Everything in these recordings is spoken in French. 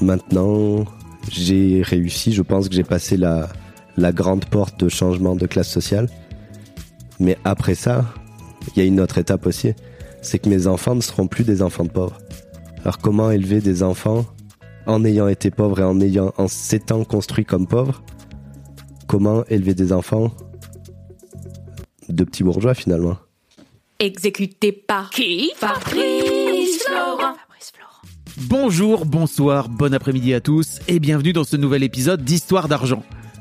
Maintenant, j'ai réussi, je pense que j'ai passé la, la grande porte de changement de classe sociale. Mais après ça, il y a une autre étape aussi, c'est que mes enfants ne seront plus des enfants de pauvres. Alors comment élever des enfants en ayant été pauvres et en ayant en s'étant construits comme pauvres? Comment élever des enfants de petits bourgeois finalement? Exécuté par qui? Fabrice Florent. Bonjour, bonsoir, bon après-midi à tous et bienvenue dans ce nouvel épisode d'Histoire d'argent.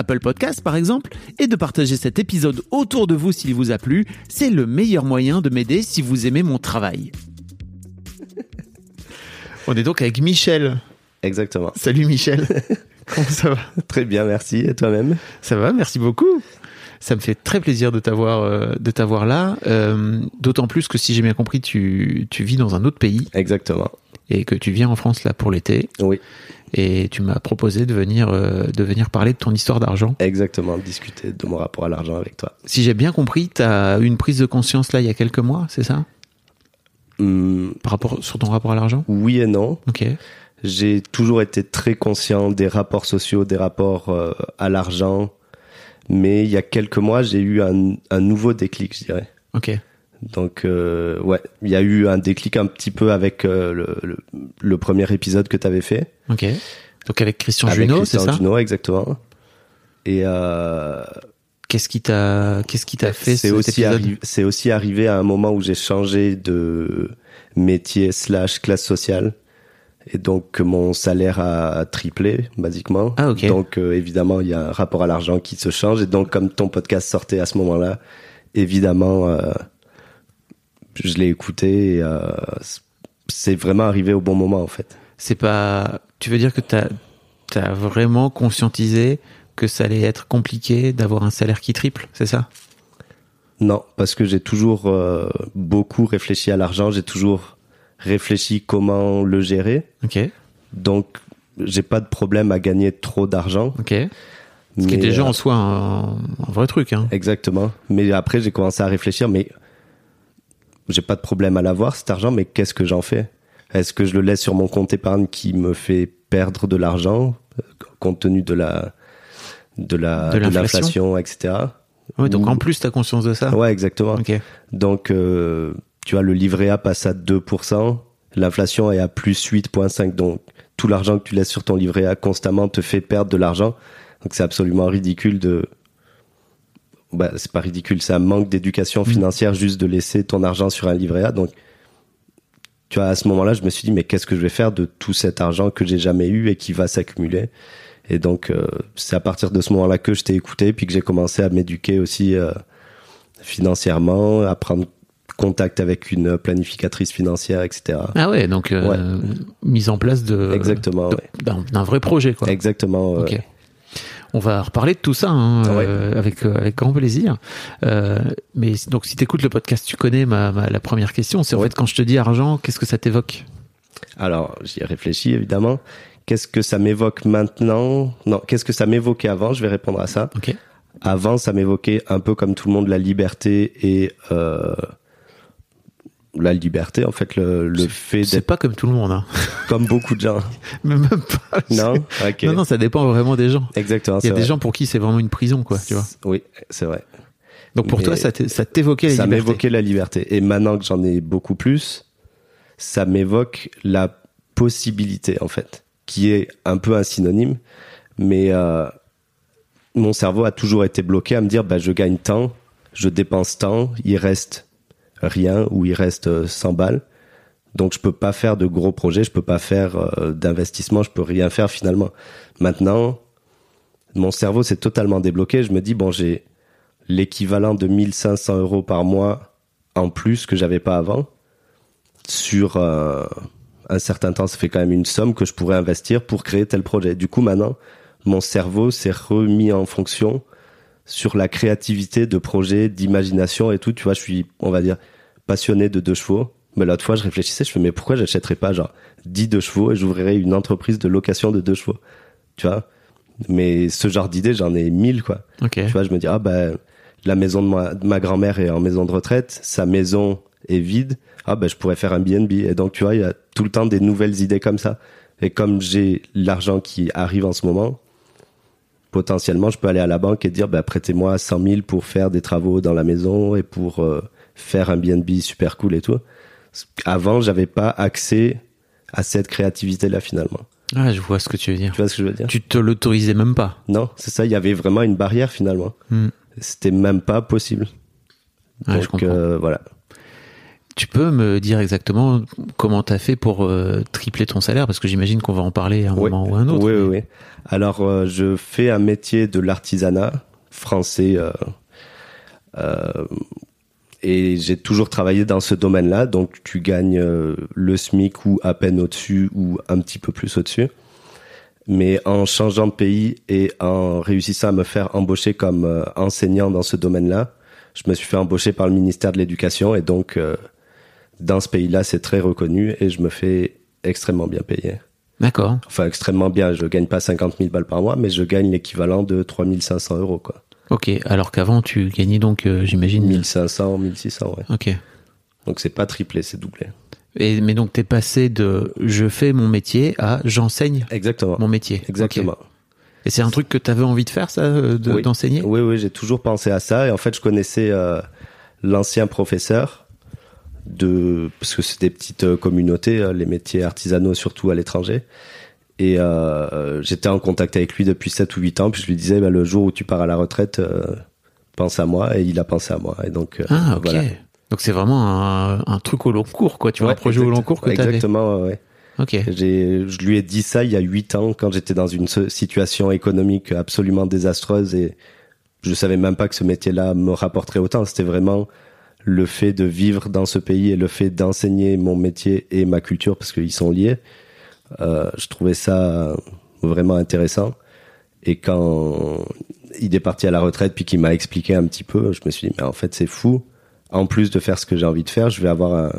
Apple Podcast par exemple, et de partager cet épisode autour de vous s'il vous a plu. C'est le meilleur moyen de m'aider si vous aimez mon travail. On est donc avec Michel. Exactement. Salut Michel. Comment ça va? Très bien, merci. Et toi-même? Ça va, merci beaucoup. Ça me fait très plaisir de t'avoir euh, de t'avoir là. Euh, D'autant plus que si j'ai bien compris, tu, tu vis dans un autre pays Exactement. et que tu viens en France là pour l'été. Oui, Et tu m'as proposé de venir euh, de venir parler de ton histoire d'argent. exactement. Discuter de mon rapport à l'argent avec toi. Si j'ai bien compris, tu as eu une prise de conscience là il y a quelques mois, c'est ça? Hum, Par rapport sur ton rapport à l'argent? Oui et non. Ok. J'ai toujours été très conscient des rapports sociaux, des rapports euh, à l'argent. Mais il y a quelques mois, j'ai eu un, un nouveau déclic, je dirais. Ok. Donc euh, ouais, il y a eu un déclic un petit peu avec euh, le, le, le premier épisode que tu avais fait. Ok. Donc avec Christian avec Junot, c'est Christian ça Junot, exactement. Et euh, Qu'est-ce qui t'a qu'est-ce qui t'a fait c'est aussi, c'est aussi arrivé à un moment où j'ai changé de métier slash classe sociale. Et donc mon salaire a triplé, basiquement. Ah, ok. Donc évidemment, il y a un rapport à l'argent qui se change. Et donc comme ton podcast sortait à ce moment-là, évidemment, je l'ai écouté. Et, euh, c'est vraiment arrivé au bon moment, en fait. C'est pas. Tu veux dire que t'as as vraiment conscientisé que ça allait être compliqué d'avoir un salaire qui triple, c'est ça? Non, parce que j'ai toujours euh, beaucoup réfléchi à l'argent. J'ai toujours réfléchi comment le gérer. Ok. Donc, j'ai pas de problème à gagner trop d'argent. Ok. Ce qui est Mais, déjà euh, en soi un, un vrai truc. Hein. Exactement. Mais après, j'ai commencé à réfléchir, mais j'ai pas de problème à l'avoir, cet argent, mais qu'est-ce que j'en fais? Est-ce que je le laisse sur mon compte épargne qui me fait perdre de l'argent, euh, compte tenu de la de la De l'inflation. etc. Ouais, donc Ou- en plus, t'as conscience de ça Ouais, exactement. Donc, euh, tu vois, le livret A passe à 2%, l'inflation est à plus 8,5%. Donc, tout l'argent que tu laisses sur ton livret A constamment te fait perdre de l'argent. Donc, c'est absolument ridicule de... Bah, c'est pas ridicule, c'est un manque d'éducation financière juste de laisser ton argent sur un livret A. Donc, tu vois, à ce moment-là, je me suis dit, mais qu'est-ce que je vais faire de tout cet argent que j'ai jamais eu et qui va s'accumuler? Et donc, euh, c'est à partir de ce moment-là que je t'ai écouté, puis que j'ai commencé à m'éduquer aussi euh, financièrement, à prendre contact avec une planificatrice financière, etc. Ah ouais, donc euh, mise en place de Exactement, ouais. d'un vrai projet quoi. Exactement. euh, Ok. On va reparler de tout ça hein, Ouais. euh, avec euh, avec grand plaisir. Euh, mais donc si t'écoutes le podcast, tu connais ma, ma- la première question. C'est en fait quand je te dis argent, qu'est-ce que ça t'évoque? Alors, j'y ai réfléchi, évidemment. Qu'est-ce que ça m'évoque maintenant? Non, qu'est-ce que ça m'évoquait avant? Je vais répondre à ça. Ok. Avant, ça m'évoquait un peu comme tout le monde la liberté et euh, la liberté, en fait, le, le fait C'est pas comme tout le monde. Hein. comme beaucoup de gens. Mais Même pas. Non? Non, non, ça dépend vraiment des gens. Exactement. Il y a des vrai. gens pour qui c'est vraiment une prison, quoi. Tu vois. Oui, c'est vrai. Donc pour Mais toi, ça t'é- ça t'évoquait la ça liberté. m'évoquait la liberté. Et maintenant que j'en ai beaucoup plus, ça m'évoque la possibilité en fait, qui est un peu un synonyme, mais euh, mon cerveau a toujours été bloqué à me dire bah, je gagne tant, je dépense tant, il reste rien ou il reste 100 balles. Donc je peux pas faire de gros projets, je peux pas faire euh, d'investissement, je peux rien faire finalement. Maintenant, mon cerveau s'est totalement débloqué. Je me dis bon, j'ai l'équivalent de 1500 euros par mois en plus que j'avais pas avant. Sur euh, un certain temps, ça fait quand même une somme que je pourrais investir pour créer tel projet. Du coup, maintenant, mon cerveau s'est remis en fonction sur la créativité de projets, d'imagination et tout. Tu vois, je suis, on va dire, passionné de deux chevaux. Mais l'autre fois, je réfléchissais, je fais, mais pourquoi j'achèterais pas genre 10 deux chevaux et j'ouvrirais une entreprise de location de deux chevaux? Tu vois? Mais ce genre d'idée, j'en ai mille, quoi. Ok. Tu vois, je me dis, ah ben, la maison de ma, de ma grand-mère est en maison de retraite, sa maison est vide, ah ben, je pourrais faire un BNB. Et donc, tu vois, il y a tout le temps des nouvelles idées comme ça. Et comme j'ai l'argent qui arrive en ce moment, potentiellement, je peux aller à la banque et dire, bah, prêtez-moi 100 000 pour faire des travaux dans la maison et pour euh, faire un BNB super cool et tout. Avant, j'avais pas accès à cette créativité-là finalement. Ah, je vois ce que tu veux dire. Tu vois ce que je veux dire? Tu te l'autorisais même pas. Non, c'est ça. Il y avait vraiment une barrière finalement. Hmm. C'était même pas possible. Ouais, je Donc comprends. euh, voilà. Tu peux me dire exactement comment t'as fait pour euh, tripler ton salaire? Parce que j'imagine qu'on va en parler à un Oui. moment ou à un autre. Oui, oui, oui. Alors, euh, je fais un métier de l'artisanat français euh, et j'ai toujours travaillé dans ce domaine-là. Donc, tu gagnes le SMIC ou à peine au-dessus ou un petit peu plus au-dessus. Mais en changeant de pays et en réussissant à me faire embaucher comme enseignant dans ce domaine-là, je me suis fait embaucher par le ministère de l'Éducation et donc euh, dans ce pays-là, c'est très reconnu et je me fais extrêmement bien payer D'accord. enfin extrêmement bien. Je gagne pas 50 000 balles par mois, mais je gagne l'équivalent de 3500 euros, quoi. Ok. Alors qu'avant, tu gagnais donc, euh, j'imagine. 1500, 1600, ouais. Ok. Donc c'est pas triplé, c'est doublé. Et, mais donc, t'es passé de je fais mon métier à j'enseigne Exactement. mon métier. Exactement. Et c'est un truc que t'avais envie de faire, ça, euh, de- Oui. d'enseigner? Oui, oui, j'ai toujours pensé à ça. Et en fait, je connaissais euh, l'ancien professeur de parce que c'est des petites euh, communautés, euh, les métiers artisanaux surtout à l'étranger. Et euh, j'étais en contact avec lui depuis 7 ou 8 ans. Puis je lui disais, bah, le jour où tu pars à la retraite, euh, pense à moi. Et il a pensé à moi. Et donc, euh, Ah, ok. voilà. Donc c'est vraiment un, un truc au long cours, quoi. Tu vois, Ouais, un projet au long cours que. Exactement, ouais, je lui ai dit ça il y a huit ans quand j'étais dans une situation économique absolument désastreuse et je savais même pas que ce métier-là me rapporterait autant. C'était vraiment le fait de vivre dans ce pays et le fait d'enseigner mon métier et ma culture parce qu'ils sont liés. Euh, je trouvais ça vraiment intéressant. Et quand il est parti à la retraite puis qu'il m'a expliqué un petit peu, je me suis dit mais en fait c'est fou. En plus de faire ce que j'ai envie de faire, je vais avoir un,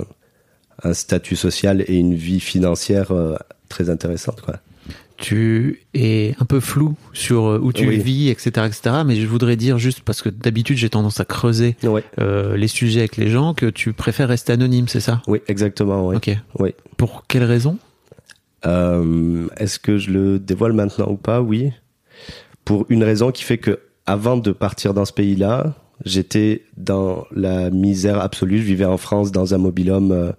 un statut social et une vie financière euh, très intéressante quoi. Tu es un peu flou sur euh, où tu Oui. vis, etc., etc. Mais je voudrais dire juste parce que d'habitude j'ai tendance à creuser euh, les sujets avec les gens que tu préfères rester anonyme, c'est ça? Oui, exactement. Oui. Ok. Oui. Pour quelle raison? Euh, Est-ce que je le dévoile maintenant ou pas? Oui. Pour une raison qui fait que avant de partir dans ce pays-là, j'étais dans la misère absolue. Je vivais en France dans un mobilhome.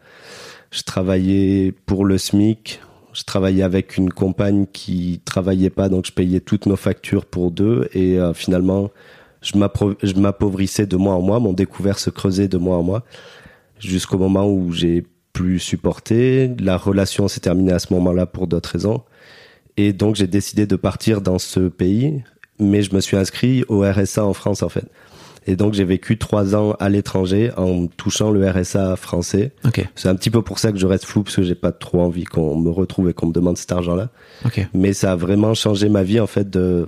Je travaillais pour le SMIC. Je travaillais avec une compagne qui travaillait pas, donc je payais toutes nos factures pour deux. Et euh, finalement, je m'appauvrissais de mois en mois. Mon découvert se creusait de mois en mois. Jusqu'au moment où j'ai plus supporté. La relation s'est terminée à ce moment-là pour d'autres raisons. Et donc j'ai décidé de partir dans ce pays, mais je me suis inscrit au RSA en France en fait. Et donc j'ai vécu trois ans à l'étranger en touchant le RSA français. Ok. C'est un petit peu pour ça que je reste flou parce que j'ai pas trop envie qu'on me retrouve et qu'on me demande cet argent-là. Ok. Mais ça a vraiment changé ma vie en fait de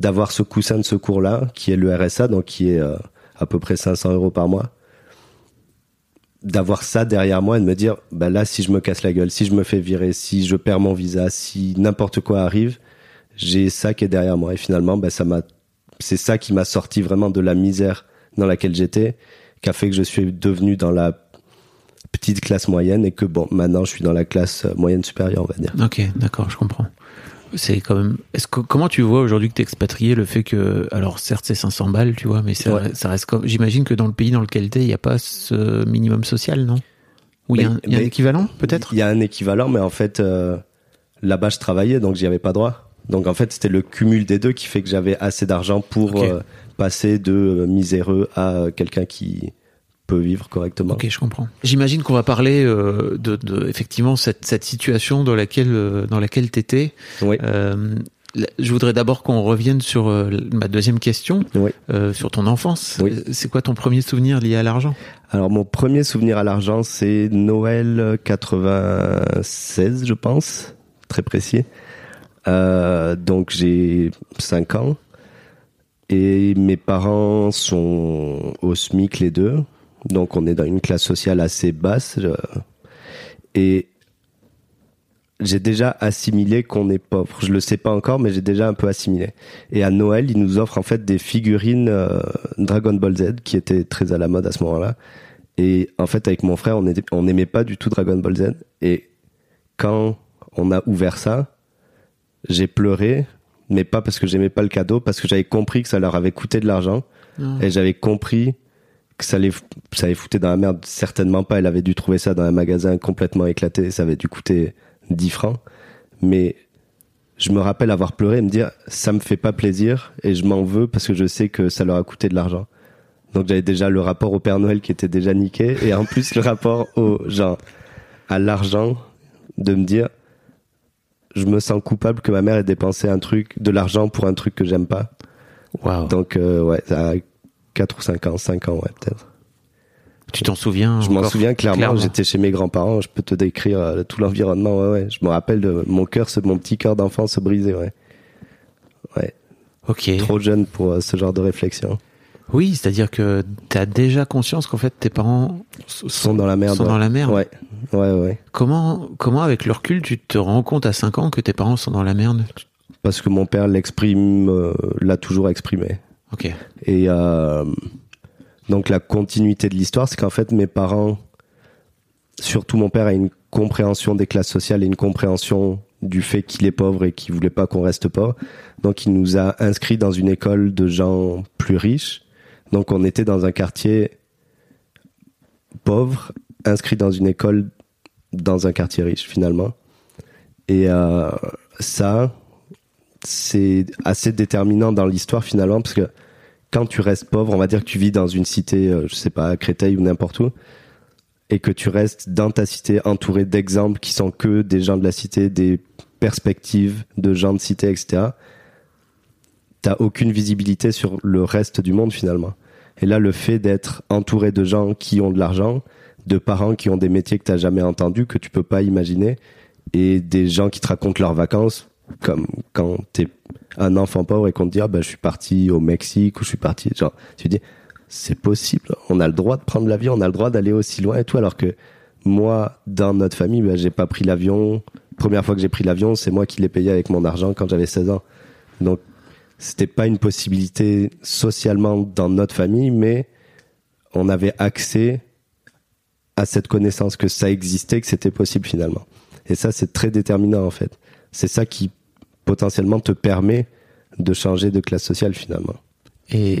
d'avoir ce coussin de secours là qui est le RSA donc qui est euh, à peu près 500 euros par mois. D'avoir ça derrière moi et de me dire bah là si je me casse la gueule, si je me fais virer, si je perds mon visa, si n'importe quoi arrive, j'ai ça qui est derrière moi et finalement bah ça m'a c'est ça qui m'a sorti vraiment de la misère dans laquelle j'étais, qui a fait que je suis devenu dans la petite classe moyenne et que bon maintenant je suis dans la classe euh, moyenne supérieure on va dire. Ok, d'accord, je comprends. C'est quand même. Est-ce que comment tu vois aujourd'hui que t'es expatrié le fait que alors certes c'est 500 balles, tu vois, mais ça, Ouais. ça reste comme. J'imagine que dans le pays dans lequel t'es, il y a pas ce minimum social, non? Ou il y a, un, équivalent, peut-être? Il y a un équivalent, mais en fait, euh, là-bas, je travaillais, donc j'y avais pas droit. Donc en fait, c'était le cumul des deux qui fait que j'avais assez d'argent pour euh, passer de euh, miséreux à euh, quelqu'un qui peut vivre correctement. Ok, je comprends. J'imagine qu'on va parler euh, de, de effectivement cette, cette situation dans laquelle dans laquelle t'étais. Oui. Je voudrais d'abord qu'on revienne sur ma deuxième question, Oui. sur ton enfance. Oui. C'est quoi ton premier souvenir lié à l'argent? Alors mon premier souvenir à l'argent, c'est Noël 96, je pense, très précis. Euh, donc j'ai 5 ans et mes parents sont au SMIC les deux. Donc on est dans une classe sociale assez basse et j'ai déjà assimilé qu'on est pauvre. Je le sais pas encore, mais j'ai déjà un peu assimilé. Et à Noël, ils nous offrent en fait des figurines euh, Dragon Ball Z qui étaient très à la mode à ce moment-là. Et en fait, avec mon frère, on n'aimait pas du tout Dragon Ball Z. Et quand on a ouvert ça, j'ai pleuré, mais pas parce que j'aimais pas le cadeau, parce que j'avais compris que ça leur avait coûté de l'argent. Et j'avais compris que ça les, ça les foutait dans la merde. Certainement pas. Elle avait dû trouver ça dans un magasin complètement éclaté. Ça avait dû coûter 10 francs. Mais je me rappelle avoir pleuré et me dire, ça me fait pas plaisir et je m'en veux parce que je sais que ça leur a coûté de l'argent. Donc j'avais déjà le rapport au Père Noël qui était déjà niqué et en plus le rapport au genre à l'argent de me dire je me sens coupable que ma mère ait dépensé un truc de l'argent pour un truc que j'aime pas. Waouh. Donc euh, ouais, à 4 ou 5 ans, 5 ans ouais peut-être. Tu t'en souviens Je m'en souviens clairement, clairement. j'étais chez mes grands-parents, je peux te décrire euh, tout l'environnement, ouais ouais, je me rappelle de mon cœur, mon petit cœur d'enfant se briser, ouais. Ouais, Ok. trop jeune pour euh, ce genre de réflexion. Oui, c'est-à-dire que tu as déjà conscience qu'en fait tes parents Sont dans la merde. sont ouais. dans la merde. Ouais, ouais, ouais. Comment, comment avec le recul, tu te rends compte à 5 ans que tes parents sont dans la merde? Parce que mon père l'exprime, euh, l'a toujours exprimé. Ok. Et euh, donc la continuité de l'histoire, c'est qu'en fait mes parents, surtout mon père, a une compréhension des classes sociales et une compréhension du fait qu'il est pauvre et qu'il voulait pas qu'on reste pauvre. Donc il nous a inscrits dans une école de gens plus riches. Donc on était dans un quartier pauvre, inscrit dans une école dans un quartier riche finalement. Et euh, ça, c'est assez déterminant dans l'histoire finalement parce que quand tu restes pauvre, on va dire que tu vis dans une cité, euh, je sais pas, Créteil ou n'importe où, et que tu restes dans ta cité entouré d'exemples qui sont que des gens de la cité, des perspectives de gens de cité, etc. T'as aucune visibilité sur le reste du monde finalement. Et là, le fait d'être entouré de gens qui ont de l'argent, de parents qui ont des métiers que t'as jamais entendus, que tu peux pas imaginer, et des gens qui te racontent leurs vacances, comme quand t'es un enfant pauvre et qu'on te dit ah bah je suis parti au Mexique ou je suis parti genre tu dis c'est possible on a le droit de prendre l'avion on a le droit d'aller aussi loin et tout alors que moi dans notre famille bah, j'ai pas pris l'avion. Première fois que j'ai pris l'avion c'est moi qui l'ai payé avec mon argent quand j'avais 16 ans. Donc c'était pas une possibilité socialement dans notre famille mais on avait accès à cette connaissance que ça existait que c'était possible finalement et ça c'est très déterminant en fait c'est ça qui potentiellement te permet de changer de classe sociale finalement. Et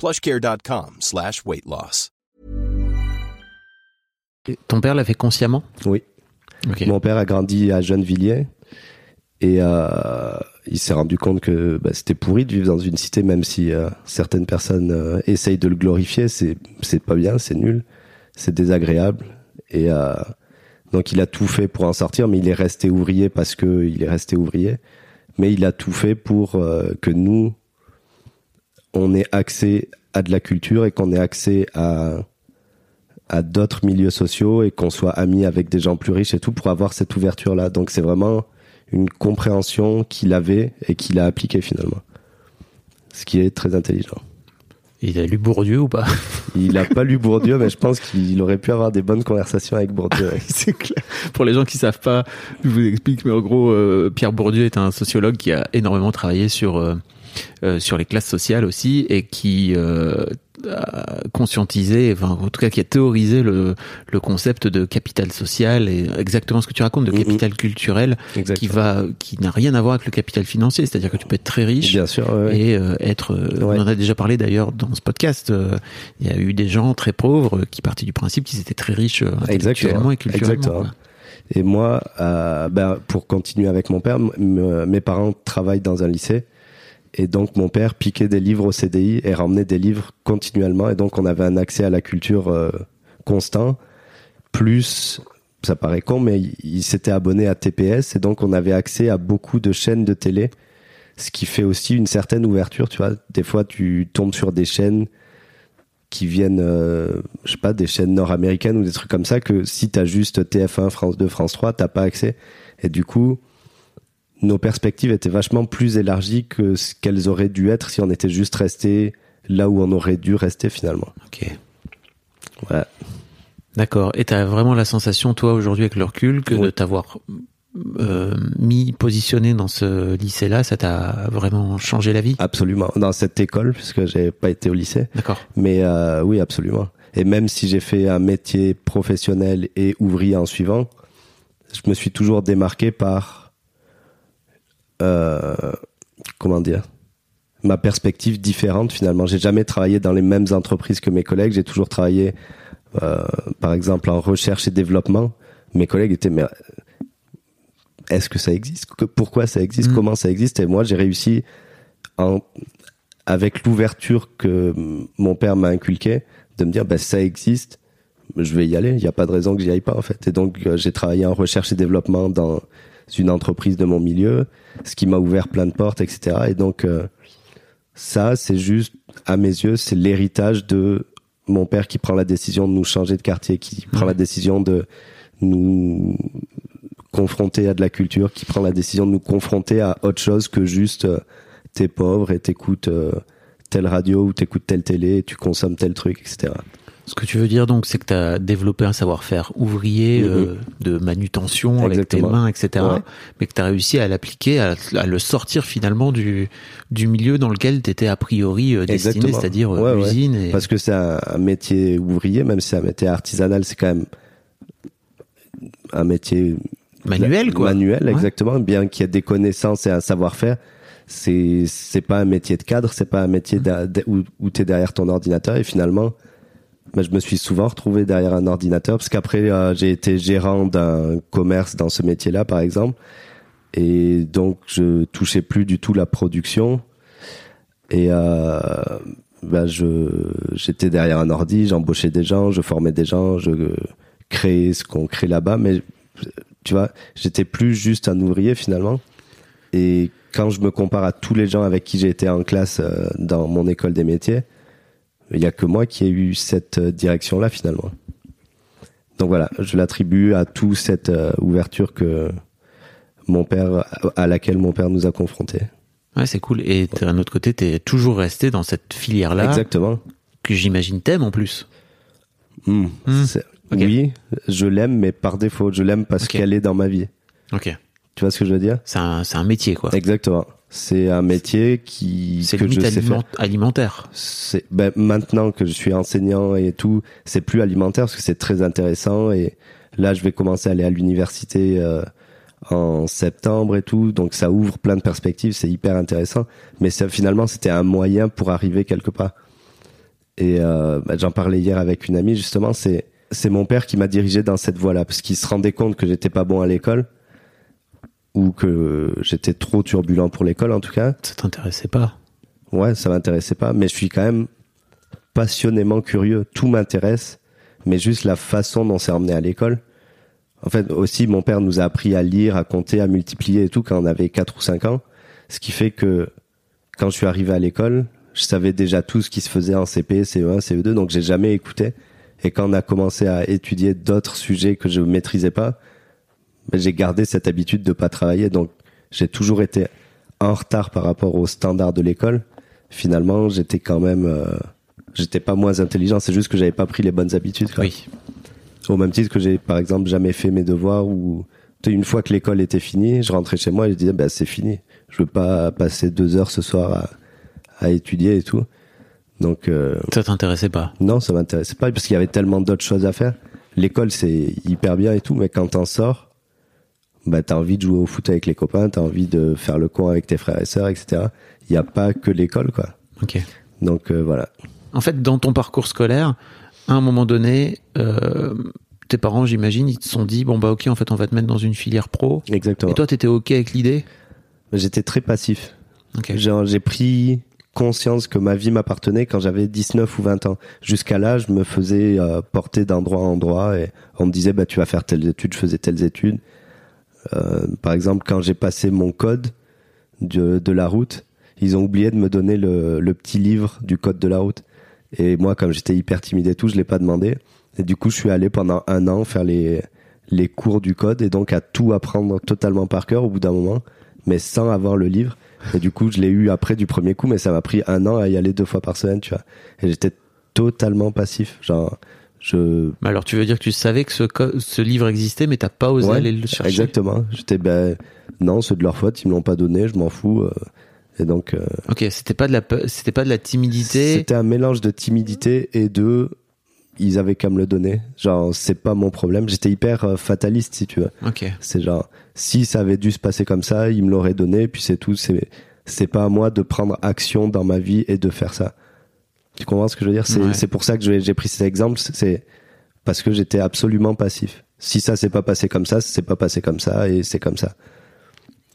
plushcare.com slash weight loss. ton père l'a fait consciemment? Oui. Mon père a grandi à Gennevilliers et euh, il s'est rendu compte que bah, c'était pourri de vivre dans une cité, même si euh, certaines personnes euh, essayent de le glorifier. C'est c'est pas bien, c'est nul, c'est désagréable. Et euh, Donc il a tout fait pour en sortir, mais il est resté ouvrier parce que il est resté ouvrier. Mais il a tout fait pour euh, que nous, on ait accès à de la culture et qu'on ait accès à à d'autres milieux sociaux et qu'on soit amis avec des gens plus riches et tout pour avoir cette ouverture là. Donc c'est vraiment une compréhension qu'il avait et qu'il a appliquée finalement. Ce qui est très intelligent. Il a lu Bourdieu ou pas? Il a pas lu Bourdieu, mais je pense qu'il aurait pu avoir des bonnes conversations avec Bourdieu. C'est clair. Pour les gens qui savent pas, je vous explique, mais en gros, euh, Pierre Bourdieu est un sociologue qui a énormément travaillé sur euh, sur les classes sociales aussi et qui euh, a conscientisé, enfin en tout cas qui a théorisé le, le concept de capital social et exactement ce que tu racontes de capital culturel qui Exactement. va qui n'a rien à voir avec le capital financier, c'est-à-dire que tu peux être très riche Bien sûr, ouais, et euh, être euh, Ouais. on en a déjà parlé d'ailleurs dans ce podcast euh, il y a eu des gens très pauvres qui partaient du principe qu'ils étaient très riches euh, intellectuellement et culturellement Exactement. quoi. Et moi, euh, ben, pour continuer avec mon père, mes parents travaillent dans un lycée. Et donc, mon père piquait des livres au CDI et ramenait des livres continuellement. Et donc, on avait un accès à la culture euh, constant. Plus, ça paraît con, mais il, s'était abonné à TPS. Et donc, on avait accès à beaucoup de chaînes de télé. Ce qui fait aussi une certaine ouverture, tu vois. Des fois, tu tombes sur des chaînes qui viennent, euh, je sais pas, des chaînes nord-américaines ou des trucs comme ça, que si t'as juste TF1, France 2, France 3, t'as pas accès. Et du coup, nos perspectives étaient vachement plus élargies que ce qu'elles auraient dû être si on était juste resté là où on aurait dû rester finalement. Ok. Voilà. D'accord. Et t'as vraiment la sensation, toi, aujourd'hui, avec le recul, que Oui. de t'avoir euh, mis, positionné dans ce lycée-là, ça t'a vraiment changé la vie? Absolument. Dans cette école, puisque j'ai pas été au lycée. D'accord. Mais euh, oui, absolument. Et même si j'ai fait un métier professionnel et ouvrier en suivant, je me suis toujours démarqué par comment dire ma perspective différente finalement. J'ai jamais travaillé dans les mêmes entreprises que mes collègues. J'ai toujours travaillé, euh, par exemple, en recherche et développement. Mes collègues étaient mais est-ce que ça existe? Que- Pourquoi ça existe? Mm. Comment ça existe? Et moi, j'ai réussi en avec l'ouverture que mon père m'a inculqué de me dire bah, ça existe je vais y aller il n'y a pas de raison que j'y aille pas en fait et donc euh, j'ai travaillé en recherche et développement dans une entreprise de mon milieu ce qui m'a ouvert plein de portes etc et donc euh, ça c'est juste à mes yeux c'est l'héritage de mon père qui prend la décision de nous changer de quartier qui prend la décision de nous confronter à de la culture qui prend la décision de nous confronter à autre chose que juste euh, t'es pauvre et t'écoutes euh, telle radio ou t'écoutes telle télé et tu consommes tel truc, etc. Ce que tu veux dire donc, c'est que tu as développé un savoir-faire ouvrier Mhm. euh, de manutention avec tes mains, etc. Ouais. Mais que tu as réussi à l'appliquer, à, à le sortir finalement du, du milieu dans lequel tu étais a priori euh, destiné, c'est-à-dire euh, Ouais. Et... Parce que c'est un, un métier ouvrier, même si c'est un métier artisanal, c'est quand même un métier Manuel, quoi. Manuel, exactement. Bien qu'il y ait des connaissances et un savoir-faire, c'est c'est pas un métier de cadre, c'est pas un métier où, où t'es derrière ton ordinateur. Et finalement, bah, je me suis souvent retrouvé derrière un ordinateur parce qu'après euh, j'ai été gérant d'un commerce dans ce métier-là, par exemple, et donc je touchais plus du tout la production. Et euh, bah, je j'étais derrière un ordi, j'embauchais des gens, je formais des gens, je créais ce qu'on crée là-bas, mais tu vois, j'étais plus juste un ouvrier finalement. Et quand je me compare à tous les gens avec qui j'ai été en classe euh, dans mon école des métiers, il y a que moi qui ai eu cette euh, direction-là finalement. Donc voilà, je l'attribue à toute cette euh, ouverture que mon père, à laquelle mon père nous a confrontés. Ouais, c'est cool. Et d'un autre côté, tu es toujours resté dans cette filière-là Exactement. que j'imagine t'aimes en plus. Hmm. Hmm. Oui, je l'aime, mais par défaut. Je l'aime parce qu'elle est dans ma vie. Ok. Tu vois ce que je veux dire? C'est un, c'est un métier, quoi. Exactement. C'est un métier qui C'est que je sais aliment- faire. alimentaire. C'est ben, maintenant que je suis enseignant et tout, c'est plus alimentaire parce que c'est très intéressant et là je vais commencer à aller à l'université euh, en septembre et tout, donc ça ouvre plein de perspectives, c'est hyper intéressant. Mais ça, finalement c'était un moyen pour arriver quelque part. Et euh, ben, j'en parlais hier avec une amie justement, c'est c'est mon père qui m'a dirigé dans cette voie-là parce qu'il se rendait compte que j'étais pas bon à l'école ou que j'étais trop turbulent pour l'école en tout cas. Ça t'intéressait pas? Ouais, ça m'intéressait pas, mais je suis quand même passionnément curieux. Tout m'intéresse, mais juste la façon dont c'est emmené à l'école. En fait, aussi, mon père nous a appris à lire, à compter, à multiplier et tout quand on avait 4 ou 5 ans. Ce qui fait que quand je suis arrivé à l'école, je savais déjà tout ce qui se faisait en CP, CE1, CE2, donc j'ai jamais écouté. Et quand on a commencé à étudier d'autres sujets que je maîtrisais pas, ben, j'ai gardé cette habitude de pas travailler. Donc j'ai toujours été en retard par rapport aux standards de l'école. Finalement, j'étais quand même, euh, j'étais pas moins intelligent. C'est juste que j'avais pas pris les bonnes habitudes. quoi. Oui. Au même titre que j'ai, par exemple, jamais fait mes devoirs ou une fois que l'école était finie, je rentrais chez moi et je disais, bah, c'est fini. Je veux pas passer deux heures ce soir à, à étudier et tout. Donc, euh, Ça t'intéressait pas? Non, ça m'intéressait pas parce qu'il y avait tellement d'autres choses à faire. L'école, c'est hyper bien et tout, mais quand t'en sors, bah, t'as envie de jouer au foot avec les copains, t'as envie de faire le con avec tes frères et sœurs, etc. Il n'y a pas que l'école, quoi. Ok. Donc, euh, voilà. En fait, dans ton parcours scolaire, à un moment donné, euh, tes parents, j'imagine, ils te sont dit bon bah ok, en fait, on va te mettre dans une filière pro. Exactement. Et toi, t'étais ok avec l'idée? J'étais très passif. Ok. Genre, j'ai pris conscience que ma vie m'appartenait quand j'avais 19 ou 20 ans. Jusqu'à là, je me faisais euh, porter d'endroit en endroit et on me disait, bah, tu vas faire telles études, je faisais telles études. Euh, par exemple, quand j'ai passé mon code de, la route, ils ont oublié de me donner le, petit livre du code de la route. Et moi, comme j'étais hyper timide et tout, je l'ai pas demandé. Et du coup, je suis allé pendant un an faire les, les cours du code et donc à tout apprendre totalement par cœur au bout d'un moment, mais sans avoir le livre. Et du coup, je l'ai eu après du premier coup, mais ça m'a pris un an à y aller deux fois par semaine, tu vois. Et j'étais totalement passif. Je. Alors, tu veux dire que tu savais que ce, ce livre existait, mais t'as pas osé Ouais, aller le chercher? Exactement. J'étais, ben, non, c'est de leur faute, ils me l'ont pas donné, je m'en fous. euh. et donc, euh, Ok, c'était pas de la, c'était pas de la timidité? c'était un mélange de timidité et de. Ils avaient qu'à me le donner. Genre, c'est pas mon problème. J'étais hyper euh, fataliste, si tu veux. Ok. C'est genre, si ça avait dû se passer comme ça, il me l'aurait donné, puis c'est tout. C'est, c'est pas à moi de prendre action dans ma vie et de faire ça. Tu comprends ce que je veux dire? C'est, Ouais. pour ça que j'ai pris cet exemple. C'est parce que j'étais absolument passif. Si ça s'est pas passé comme ça, c'est pas passé comme ça et c'est comme ça.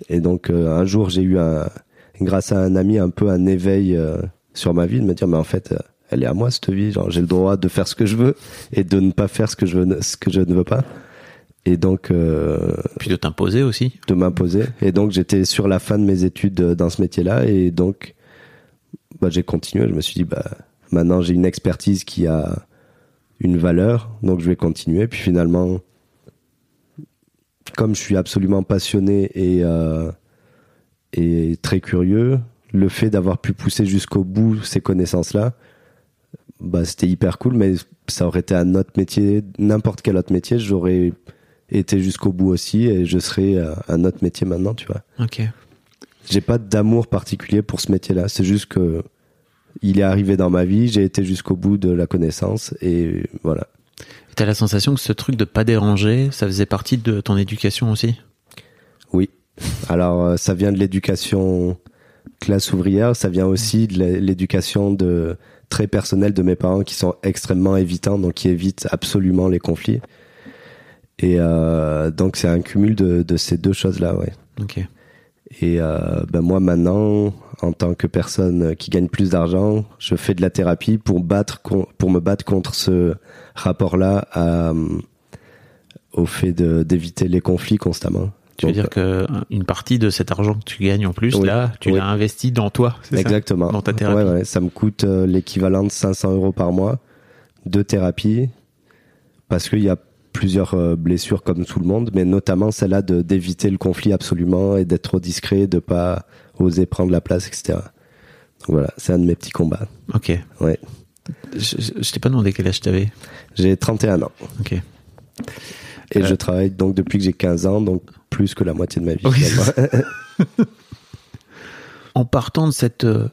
Et donc, euh, un jour, j'ai eu un, grâce à un ami, un peu un éveil euh, sur ma vie, de me dire, mais en fait, euh, elle est à moi cette vie. Genre, j'ai le droit de faire ce que je veux et de ne pas faire ce que je, ne- ce que je ne veux pas. Et donc, euh, Puis de t'imposer aussi. de m'imposer. Et donc j'étais sur la fin de mes études euh, dans ce métier-là et donc bah, j'ai continué. Je me suis dit bah maintenant j'ai une expertise qui a une valeur, donc je vais continuer. Puis finalement, comme je suis absolument passionné et euh, et très curieux, le fait d'avoir pu pousser jusqu'au bout ces connaissances-là, bah c'était hyper cool. Mais ça aurait été un autre métier, n'importe quel autre métier, j'aurais été jusqu'au bout aussi et je serais euh, un autre métier maintenant, tu vois. Ok. J'ai pas d'amour particulier pour ce métier-là, c'est juste que il est arrivé dans ma vie, j'ai été jusqu'au bout de la connaissance et voilà. T'as la sensation que ce truc de pas déranger, ça faisait partie de ton éducation aussi? Oui. Alors euh, ça vient de l'éducation classe ouvrière, ça vient aussi de l'é- l'éducation de très personnelle de mes parents qui sont extrêmement évitants, donc qui évitent absolument les conflits. Et euh, donc c'est un cumul de, de ces deux choses-là, ouais. Ok. Et euh, ben moi maintenant, en tant que personne qui gagne plus d'argent, je fais de la thérapie pour battre pour me battre contre ce rapport-là à, euh, au fait d'éviter les conflits constamment. Tu veux Donc, dire que euh, une partie de cet argent que tu gagnes en plus, Oui. là, tu Oui. l'as investi dans toi. c'est ça? Exactement. Dans ta thérapie. Ouais, ouais, ça me coûte euh, l'équivalent de 500 euros par mois de thérapie parce qu'il y a plusieurs euh, blessures comme tout le monde, mais notamment celle-là d'éviter le conflit absolument et d'être trop discret, de pas oser prendre la place, etc. Donc voilà, c'est un de mes petits combats. Ok. Ouais. Je, je- je t'ai pas demandé quel âge t'avais. J'ai 31 ans Ok. et Euh. je travaille donc depuis que j'ai 15 ans, donc plus que la moitié de ma vie. Oui. En partant de cette euh,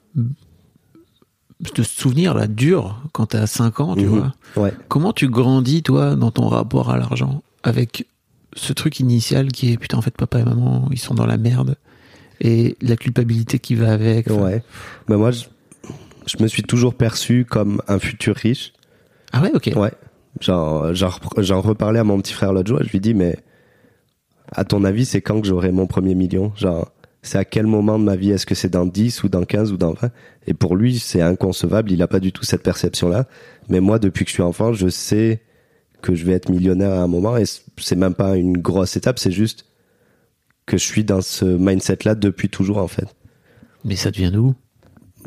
de ce souvenir là dur quand t'as 5 ans, tu Mhm. vois. ouais. Comment tu grandis toi dans ton rapport à l'argent avec ce truc initial qui est putain en fait papa et maman ils sont dans la merde et la culpabilité qui va avec. enfin- Ouais. Ben moi, je, je me suis toujours perçu comme un futur riche. Ah ouais, ok. Ouais. Genre, j'en reparlais à mon petit frère l'autre jour je lui dis, mais à ton avis, c'est quand que j'aurai mon premier million? Genre, c'est à quel moment de ma vie Est-ce que c'est dans 10 ou dans 15 ou dans 20 Et pour lui, c'est inconcevable. Il a pas du tout cette perception-là. Mais moi, depuis que je suis enfant, je sais que je vais être millionnaire à un moment et c'est même pas une grosse étape, c'est juste que je suis dans ce mindset-là depuis toujours en fait. Mais ça devient d'où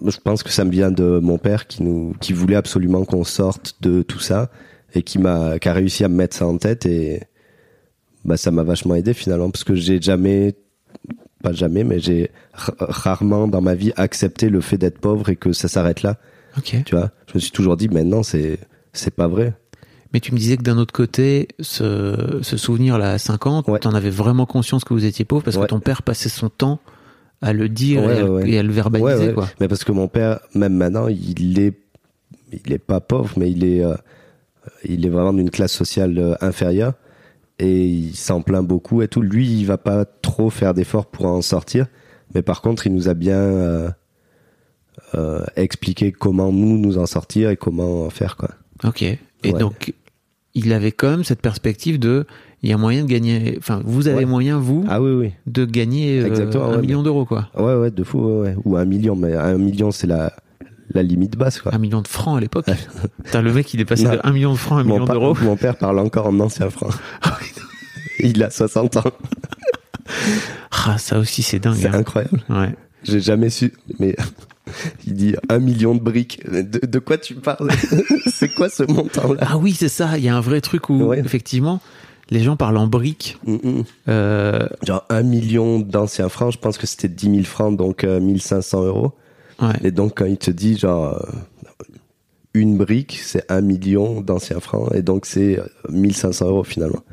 Je pense que ça me vient de mon père qui nous, qui voulait absolument qu'on sorte de tout ça et qui m'a, qui a réussi à me mettre ça en tête et bah ça m'a vachement aidé finalement parce que j'ai jamais, pas jamais, mais j'ai rarement dans ma vie accepté le fait d'être pauvre et que ça s'arrête là. Ok. Tu vois, je me suis toujours dit maintenant c'est c'est pas vrai. Mais tu me disais que d'un autre côté, ce, ce souvenir-là à 50, Ouais. tu en avais vraiment conscience que vous étiez pauvre parce Ouais. que ton père passait son temps à le dire Ouais, et, à, le- ouais, ouais. et à le verbaliser. Quoi. Mais parce que mon père, même maintenant, il est, il est pas pauvre, mais il est, euh, il est vraiment d'une classe sociale euh, inférieure et il s'en plaint beaucoup et tout. Lui, il va pas trop faire d'efforts pour en sortir, mais par contre, il nous a bien euh, euh, expliqué comment nous nous en sortir et comment en faire quoi. Ok. Et Ouais. donc, il avait quand même cette perspective de, il y a moyen de gagner, enfin, vous avez Ouais. moyen, vous, Ah oui, oui. de gagner euh, un ouais, million d'euros, quoi. Ouais, ouais, de fou, ouais. Ou un million, mais un million, c'est la, la limite basse quoi. Un million de francs à l'époque. Putain, le mec, il est passé Non. de 1 million de francs à 1 Mon, million d'euros. mon père parle encore en ancien franc. il a 60 ans. Ah, ça aussi, c'est dingue. C'est hein. incroyable. Ouais. J'ai jamais su. Mais il dit un million de briques. De, de quoi tu parles? C'est quoi ce montant-là? Ah oui, c'est ça. Il y a un vrai truc où, Ouais. effectivement, les gens parlent en briques. Mm, mm. Euh, Genre un million d'anciens francs, je pense que c'était 10 000 francs, donc euh, 1500 euros. Ouais. Et donc quand il te dit genre euh, une brique, c'est un million d'anciens francs, et donc c'est euh, 1500 euros finalement.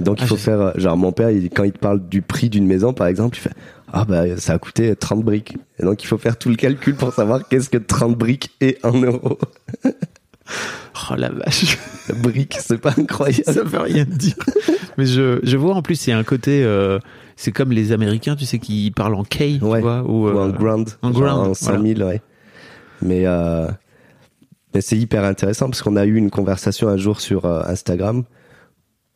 Donc Ah, il faut je- faire, euh, genre mon père, il- quand il te parle du prix d'une maison par exemple, il fait ah bah ça a coûté 30 briques. Et donc il faut faire tout le calcul pour savoir qu'est-ce que 30 briques est en euros. Oh la vache. briques, c'est pas incroyable. ça veut rien dire. Mais je, je vois en plus, il y a un côté, euh, c'est comme les Américains, tu sais, qui parlent en K, tu vois, ou, Ou en euh, grand, en en 100 000, ouais. Mais, euh, mais c'est hyper intéressant parce qu'on a eu une conversation un jour sur euh, Instagram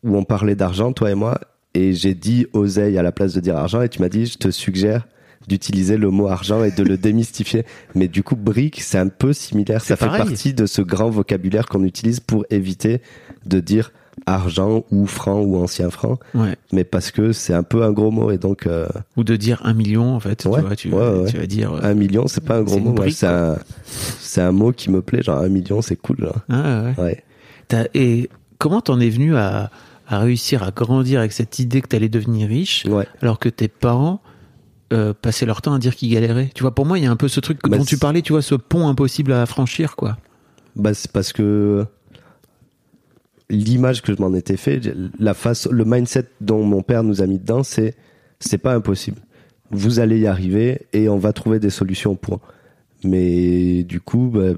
où on parlait d'argent, toi et moi, et j'ai dit oseille à la place de dire argent, et tu m'as dit, je te suggère d'utiliser le mot argent et de le démystifier. Mais du coup, brique, c'est un peu similaire. Ça fait partie de ce grand vocabulaire qu'on utilise pour éviter de dire argent ou franc ou ancien franc, ouais. mais parce que c'est un peu un gros mot et donc euh, Ou de dire un million, en fait, Ouais, tu vois, tu, ouais, ouais. tu vas dire. euh, un million, c'est pas un gros mot. C'est un, c'est un mot qui me plaît. Genre un million, c'est cool. genre. ah, ouais. Et comment t'en es venu à, à réussir à grandir avec cette idée que t'allais devenir riche, alors que tes parents euh, passaient leur temps à dire qu'ils galéraient? Tu vois, pour moi, il y a un peu ce truc Bah, dont tu parlais, tu vois, ce pont impossible à franchir, quoi. Bah, c'est parce que l'image que je m'en étais fait, la face, le mindset dont mon père nous a mis dedans, c'est c'est pas impossible. Vous allez y arriver et on va trouver des solutions pour. Mais du coup, bah,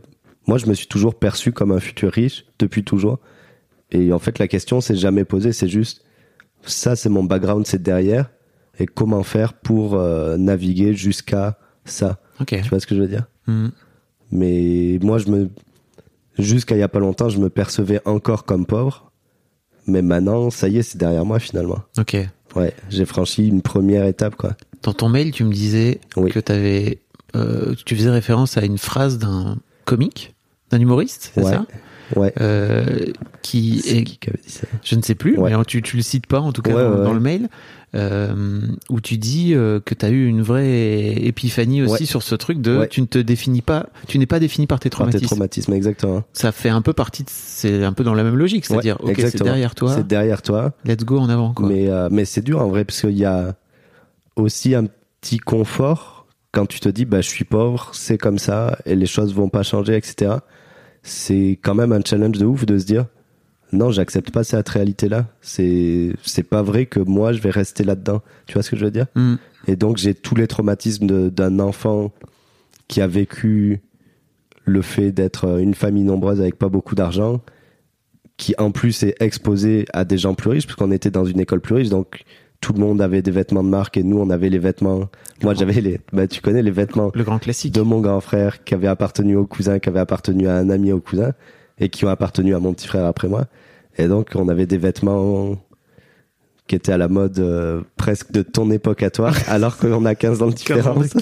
moi, je me suis toujours perçu comme un futur riche depuis toujours. Et en fait, la question s'est jamais posée. C'est juste, ça, c'est mon background, c'est derrière. Et comment faire pour euh, naviguer jusqu'à ça? Ok. Tu vois ce que je veux dire? Hmm. mais moi, je me. Jusqu'à il y a pas longtemps, je me percevais encore comme pauvre. Mais maintenant, ça y est, c'est derrière moi finalement. Ok. Ouais, j'ai franchi une première étape, quoi. Dans ton mail, tu me disais Oui. que t'avais, euh, tu faisais référence à une phrase d'un comique, d'un humoriste, c'est Ouais. ça? Ouais. Euh, qui est, qui qui avait dit ça je ne sais plus, Ouais. mais tu, tu le cites pas en tout cas Ouais, dans, le mail, euh, où tu dis euh, que tu as eu une vraie épiphanie aussi sur ce truc de tu ne te définis pas, tu n'es pas défini par tes Par tes traumatismes. traumatismes, exactement. Ça fait un peu partie, c'est un peu dans la même logique, c'est-à-dire ok c'est derrière toi, C'est derrière toi. let's go en avant quoi. Mais, euh, mais c'est dur en vrai, parce qu'il y a aussi un petit confort quand tu te dis, bah, je suis pauvre, c'est comme ça, et les choses vont pas changer, etc. C'est quand même un challenge de ouf de se dire, non, j'accepte pas cette réalité-là. C'est, c'est pas vrai que moi, je vais rester là-dedans. Tu vois ce que je veux dire? Hmm. Et donc, j'ai tous les traumatismes d'un enfant qui a vécu le fait d'être une famille nombreuse avec pas beaucoup d'argent, qui en plus est exposé à des gens plus riches, parce qu'on était dans une école plus riche, donc tout le monde avait des vêtements de marque et nous, on avait les vêtements. Moi, j'avais les, bah, tu connais les vêtements Le grand classique. de mon grand frère qui avait appartenu au cousin, qui avait appartenu à un ami au cousin, et qui ont appartenu à mon petit frère après moi. Et donc, on avait des vêtements qui étaient à la mode euh, presque de ton époque à toi, alors qu'on a 15 ans de différence.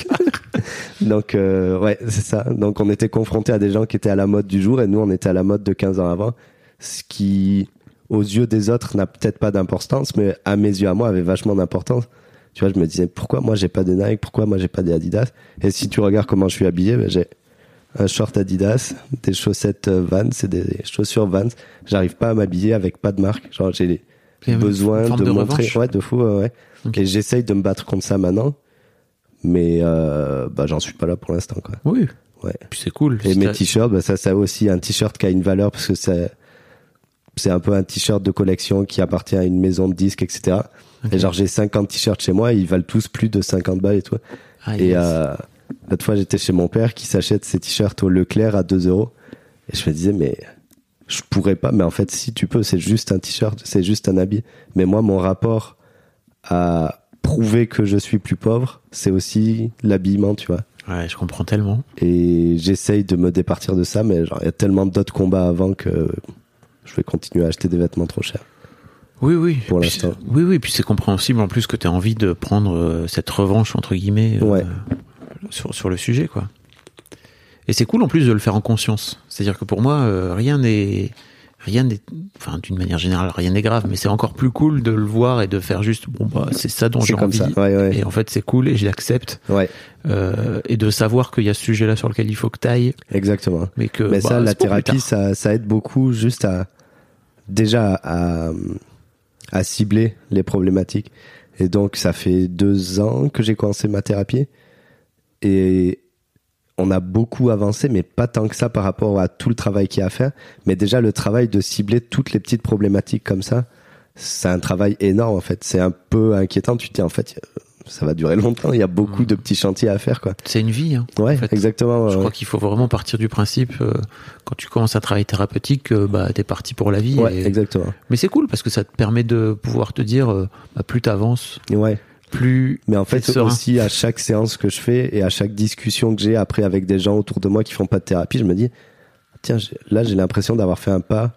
donc, euh, ouais, c'est ça. Donc, on était confrontés à des gens qui étaient à la mode du jour, et nous, on était à la mode de 15 ans avant. ce qui, aux yeux des autres, n'a peut-être pas d'importance, mais à mes yeux à moi avait vachement d'importance. Tu vois, je me disais pourquoi moi j'ai pas des Nike, pourquoi moi j'ai pas des Adidas? Et si tu regardes comment je suis habillé, ben, j'ai un short Adidas, des chaussettes euh, Vans et des chaussures Vans. J'arrive pas à m'habiller avec pas de marque. Genre j'ai besoin de, de montrer, revanche. ouais, de fou, ouais. Et j'essaye de me battre contre ça maintenant, mais euh, bah j'en suis pas là pour l'instant quoi. Oui. Ouais. Puis c'est cool. Et mes t-shirts, bah ça, ça aussi un t-shirt qui a une valeur parce que c'est c'est un peu un t-shirt de collection qui appartient à une maison de disques, etc. Et genre j'ai 50 t-shirts chez moi, ils valent tous plus de 50 balles et tout. Ah, Et yes. euh, l'autre fois, j'étais chez mon père qui s'achète ses t-shirts au Leclerc à 2 euros. Et je me disais, mais je pourrais pas. Mais en fait, si tu peux, c'est juste un t-shirt, c'est juste un habit. Mais moi, mon rapport à prouver que je suis plus pauvre, c'est aussi l'habillement, tu vois. Ouais, je comprends tellement. Et j'essaye de me départir de ça, mais il y a tellement d'autres combats avant que je vais continuer à acheter des vêtements trop chers. Oui, oui. Pour l'instant. Oui, oui. Puis c'est compréhensible en plus que tu as envie de prendre euh, cette revanche, entre guillemets, euh, Ouais. sur, sur le sujet, quoi. Et c'est cool en plus de le faire en conscience. C'est-à-dire que pour moi, euh, rien n'est. Rien n'est. Enfin, d'une manière générale, rien n'est grave, mais c'est encore plus cool de le voir et de faire juste, bon, bah, c'est ça dont j'ai envie. ça. Ouais, ouais. Et en fait, c'est cool et je l'accepte. Ouais, Euh, et de savoir qu'il y a ce sujet-là sur lequel il faut que t'ailles, exactement. mais que. Mais bah, ça, la pour plus thérapie, ça, ça aide beaucoup juste à déjà à, à cibler les problématiques. Et donc, ça fait deux ans que j'ai commencé ma thérapie. Et on a beaucoup avancé, mais pas tant que ça par rapport à tout le travail qu'il y a à faire. Mais déjà, le travail de cibler toutes les petites problématiques comme ça, c'est un travail énorme en fait. C'est un peu inquiétant. Tu te dis en fait, ça va durer longtemps. Il y a beaucoup de petits chantiers à faire, quoi. C'est une vie, hein. Ouais, en fait. exactement. Je ouais. crois qu'il faut vraiment partir du principe, euh, quand tu commences un travail thérapeutique, euh, bah, t'es parti pour la vie. Ouais, et- exactement. Mais c'est cool parce que ça te permet de pouvoir te dire, euh, bah, plus t'avances, Ouais. Plus. Mais en fait, aussi, à chaque séance que je fais et à chaque discussion que j'ai après avec des gens autour de moi qui font pas de thérapie, je me dis, tiens, là, j'ai l'impression d'avoir fait un pas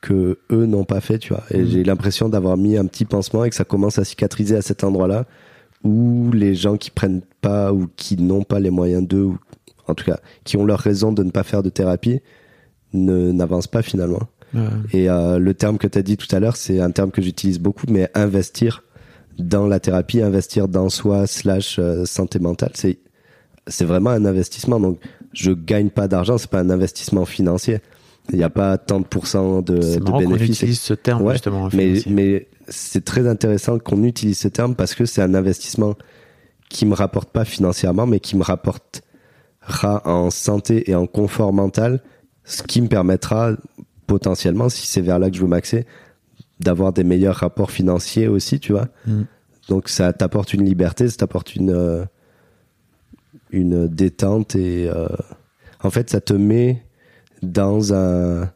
que eux n'ont pas fait, tu vois. Et Mhm. j'ai l'impression d'avoir mis un petit pansement et que ça commence à cicatriser à cet endroit-là où les gens qui prennent pas ou qui n'ont pas les moyens d'eux, ou en tout cas, qui ont leur raison de ne pas faire de thérapie, ne, n'avancent pas finalement. Et euh, le terme que tu as dit tout à l'heure, c'est un terme que j'utilise beaucoup, mais investir dans la thérapie, investir dans soi slash euh, santé mentale, c'est c'est vraiment un investissement. Donc, je gagne pas d'argent, c'est pas un investissement financier. Il n'y a pas tant de pourcents de, de bénéfices. utilise ce terme Ouais, justement. Mais, mais c'est très intéressant qu'on utilise ce terme parce que c'est un investissement qui me rapporte pas financièrement, mais qui me rapportera en santé et en confort mental, ce qui me permettra potentiellement, si c'est vers là que je veux m'axer, d'avoir des meilleurs rapports financiers aussi, tu vois. Mm. Donc ça t'apporte une liberté, ça t'apporte une euh, une détente et euh, en fait ça te met dans un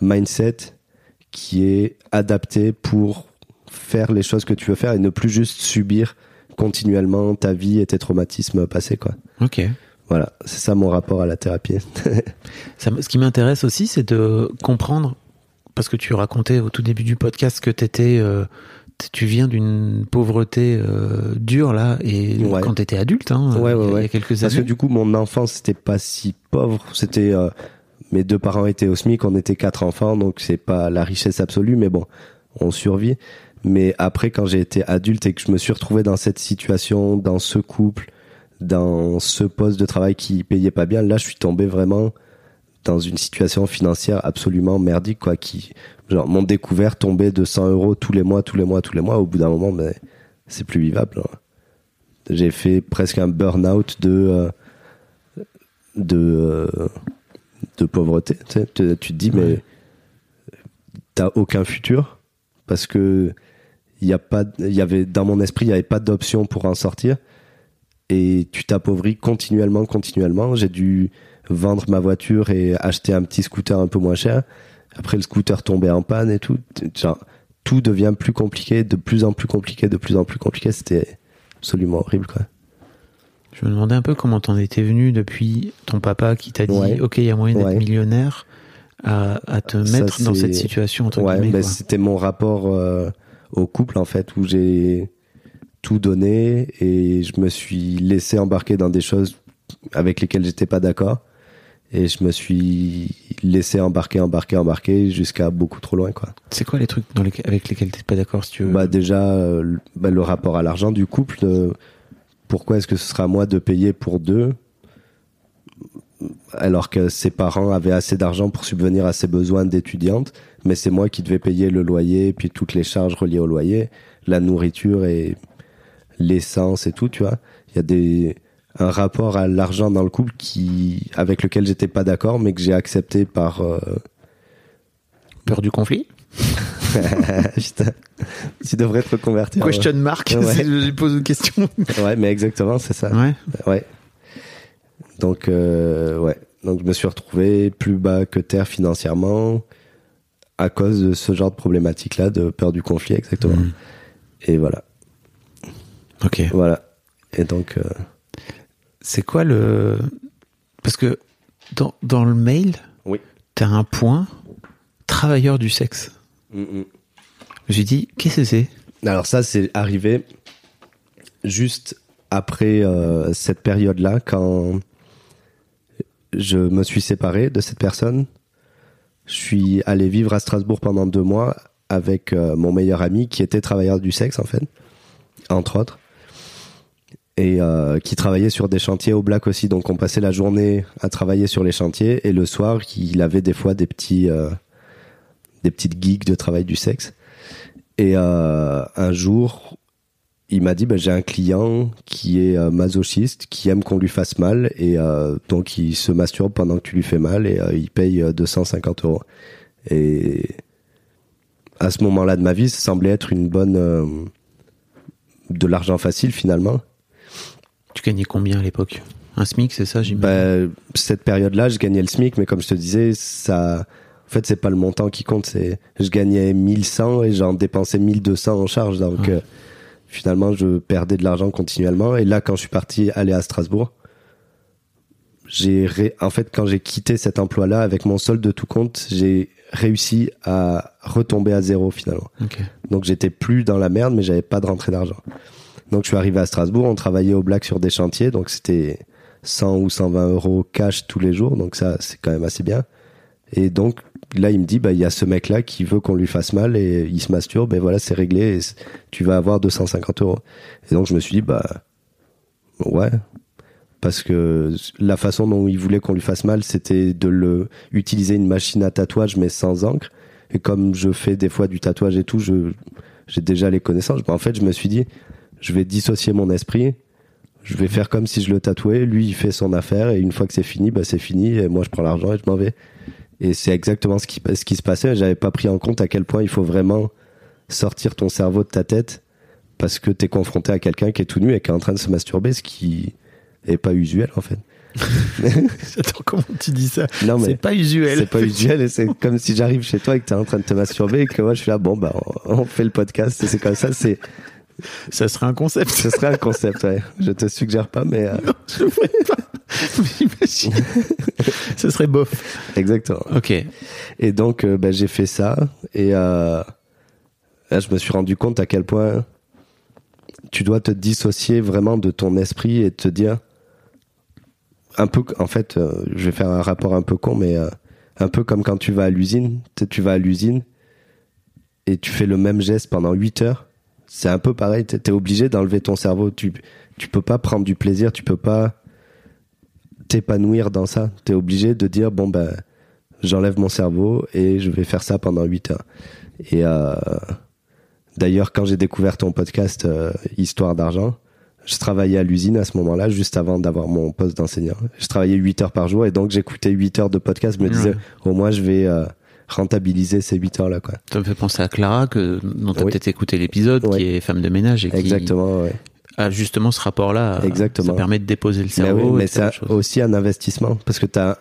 mindset qui est adapté pour faire les choses que tu veux faire et ne plus juste subir continuellement ta vie et tes traumatismes passés quoi. Ok. Voilà, c'est ça mon rapport à la thérapie. Ça ce qui m'intéresse aussi, c'est de comprendre, parce que tu racontais au tout début du podcast que t'étais, euh, tu viens d'une pauvreté euh, dure là, et Ouais. quand t'étais adulte, hein, Ouais, il y a- ouais, il y a ouais. quelques Parce que du coup, mon enfance, c'était pas si pauvre. C'était euh, mes deux parents étaient au SMIC, on était quatre enfants, donc c'est pas la richesse absolue, mais bon, on survit. Mais après, quand j'ai été adulte et que je me suis retrouvé dans cette situation, dans ce couple, dans ce poste de travail qui payait pas bien, là, je suis tombé vraiment dans une situation financière absolument merdique, quoi, qui, genre, mon découvert tombait de 100 euros tous les mois, tous les mois, tous les mois. Au bout d'un moment, mais c'est plus vivable. hein. J'ai fait presque un burn-out de, euh, de, euh, de pauvreté. Tu, te dis, mais t'as aucun futur parce que y a pas, y avait dans mon esprit, il y avait pas d'option pour en sortir et tu t'appauvris continuellement, continuellement. J'ai dû vendre ma voiture et acheter un petit scooter un peu moins cher. Après, le scooter tombait en panne et tout. Genre, tout devient plus compliqué, de plus en plus compliqué, de plus en plus compliqué. C'était absolument horrible, quoi. Je me demandais un peu comment t'en étais venu depuis ton papa qui t'a dit, Ouais. ok, il y a moyen d'être Ouais. millionnaire, à, à te Ça, mettre dans cette situation entre Ouais, guillemets. ben, c'était mon rapport euh, au couple en fait où j'ai tout donné et je me suis laissé embarquer dans des choses avec lesquelles j'étais pas d'accord Et je me suis laissé embarquer, embarquer, embarquer jusqu'à beaucoup trop loin, quoi. C'est quoi les trucs dans lesquels- avec lesquels t'es pas d'accord si tu veux? Bah déjà, euh, le- bah, le rapport à l'argent du couple. euh, pourquoi est-ce que ce sera à moi de payer pour deux alors que ses parents avaient assez d'argent pour subvenir à ses besoins d'étudiante, mais c'est moi qui devais payer le loyer, puis toutes les charges reliées au loyer, la nourriture et l'essence et tout, tu vois. Il y a des un rapport à l'argent dans le couple qui avec lequel j'étais pas d'accord, mais que j'ai accepté par euh, Peur du conflit Putain, tu devrais te reconvertir. Question mark. Ouais. si Je pose une question. Ouais, mais exactement, c'est ça. Ouais. Ouais. Donc, euh, ouais. Donc, je me suis retrouvé plus bas que terre financièrement à cause de ce genre de problématique-là, de peur du conflit, exactement. Mhm. Et voilà. Ok. Voilà. Et donc, euh, C'est quoi le. Parce que dans, dans le mail, Oui. t'as un point travailleur du sexe. Je me suis dit, qu'est-ce que c'est? Alors ça, c'est arrivé juste après euh, cette période-là, quand je me suis séparé de cette personne. Je suis allé vivre à Strasbourg pendant deux mois avec euh, mon meilleur ami qui était travailleur du sexe, en fait, entre autres, et euh, qui travaillait sur des chantiers au black aussi. Donc on passait la journée à travailler sur les chantiers et le soir, il avait des fois des petits, euh, des petites gigs de travail du sexe. Et euh, un jour, il m'a dit bah, j'ai un client qui est masochiste, qui aime qu'on lui fasse mal, et donc il se masturbe pendant que tu lui fais mal, et il paye euh, 250 euros. Et à ce moment-là de ma vie, ça semblait être une bonne de l'argent facile finalement. Tu gagnais combien à l'époque? Un SMIC, c'est ça, j'imagine? Bah, cette période-là, je gagnais le SMIC, mais comme je te disais, ça, en fait, c'est pas le montant qui compte. C'est, je gagnais 1100 et j'en dépensais 1200 en charge. Donc, euh, finalement, je perdais de l'argent continuellement. Et là, quand je suis parti aller à Strasbourg, j'ai, ré- en fait, quand j'ai quitté cet emploi-là avec mon solde de tout compte, j'ai réussi à retomber à zéro finalement. Donc j'étais plus dans la merde, mais j'avais pas de rentrée d'argent. Donc je suis arrivé à Strasbourg, on travaillait au black sur des chantiers, donc c'était 100 ou 120 euros cash tous les jours, donc ça c'est quand même assez bien. Et donc là il me dit, bah il y a ce mec là qui veut qu'on lui fasse mal et il se masturbe, et voilà c'est réglé, tu vas avoir 250 euros. Et donc je me suis dit, bah ouais, parce que la façon dont il voulait qu'on lui fasse mal, c'était de le utiliser une machine à tatouage mais sans encre. Et comme je fais des fois du tatouage et tout, je j'ai déjà les connaissances. En fait, je me suis dit, je vais dissocier mon esprit. Je vais faire comme si je le tatouais. Lui, il fait son affaire et une fois que c'est fini, bah c'est fini. Et moi, je prends l'argent et je m'en vais. Et c'est exactement ce qui ce qui se passait. J'avais pas pris en compte à quel point il faut vraiment sortir ton cerveau de ta tête parce que t'es confronté à quelqu'un qui est tout nu et qui est en train de se masturber, ce qui est pas usuel en fait. Attends, comment tu dis ça? Non mais C'est pas usuel. c'est pas usuel et c'est comme si j'arrive chez toi et que t'es en train de te masturber et que moi je suis là bon bah on, on fait le podcast et c'est comme ça c'est Ça serait un concept. ce serait un concept ouais je te suggère pas mais euh, Je ferais pas. J'imagine. Ce serait bof. exactement Ok. et donc euh, bah, j'ai fait ça et euh, là je me suis rendu compte à quel point tu dois te dissocier vraiment de ton esprit et te dire un peu en fait je vais faire un rapport un peu con mais un peu comme quand tu vas à l'usine tu vas à l'usine et tu fais le même geste pendant 8 heures c'est un peu pareil t'es es obligé d'enlever ton cerveau tu tu peux pas prendre du plaisir tu peux pas t'épanouir dans ça t'es obligé de dire bon ben j'enlève mon cerveau et je vais faire ça pendant 8 heures et euh, d'ailleurs quand j'ai découvert ton podcast euh, Histoire d'argent je travaillais à l'usine à ce moment-là, juste avant d'avoir mon poste d'enseignant. Je travaillais 8 heures par jour et donc j'écoutais 8 heures de podcast. Je me disais, Ouais. au moins, je vais euh, rentabiliser ces 8 heures-là. quoi. Ça me fait penser à Clara, que, dont tu as Oui. peut-être écouté l'épisode, Oui. qui est femme de ménage et qui Exactement, ouais. a justement ce rapport-là. Exactement. Ça permet de déposer le Mais, cerveau. oui, mais c'est aussi un investissement parce que t'as,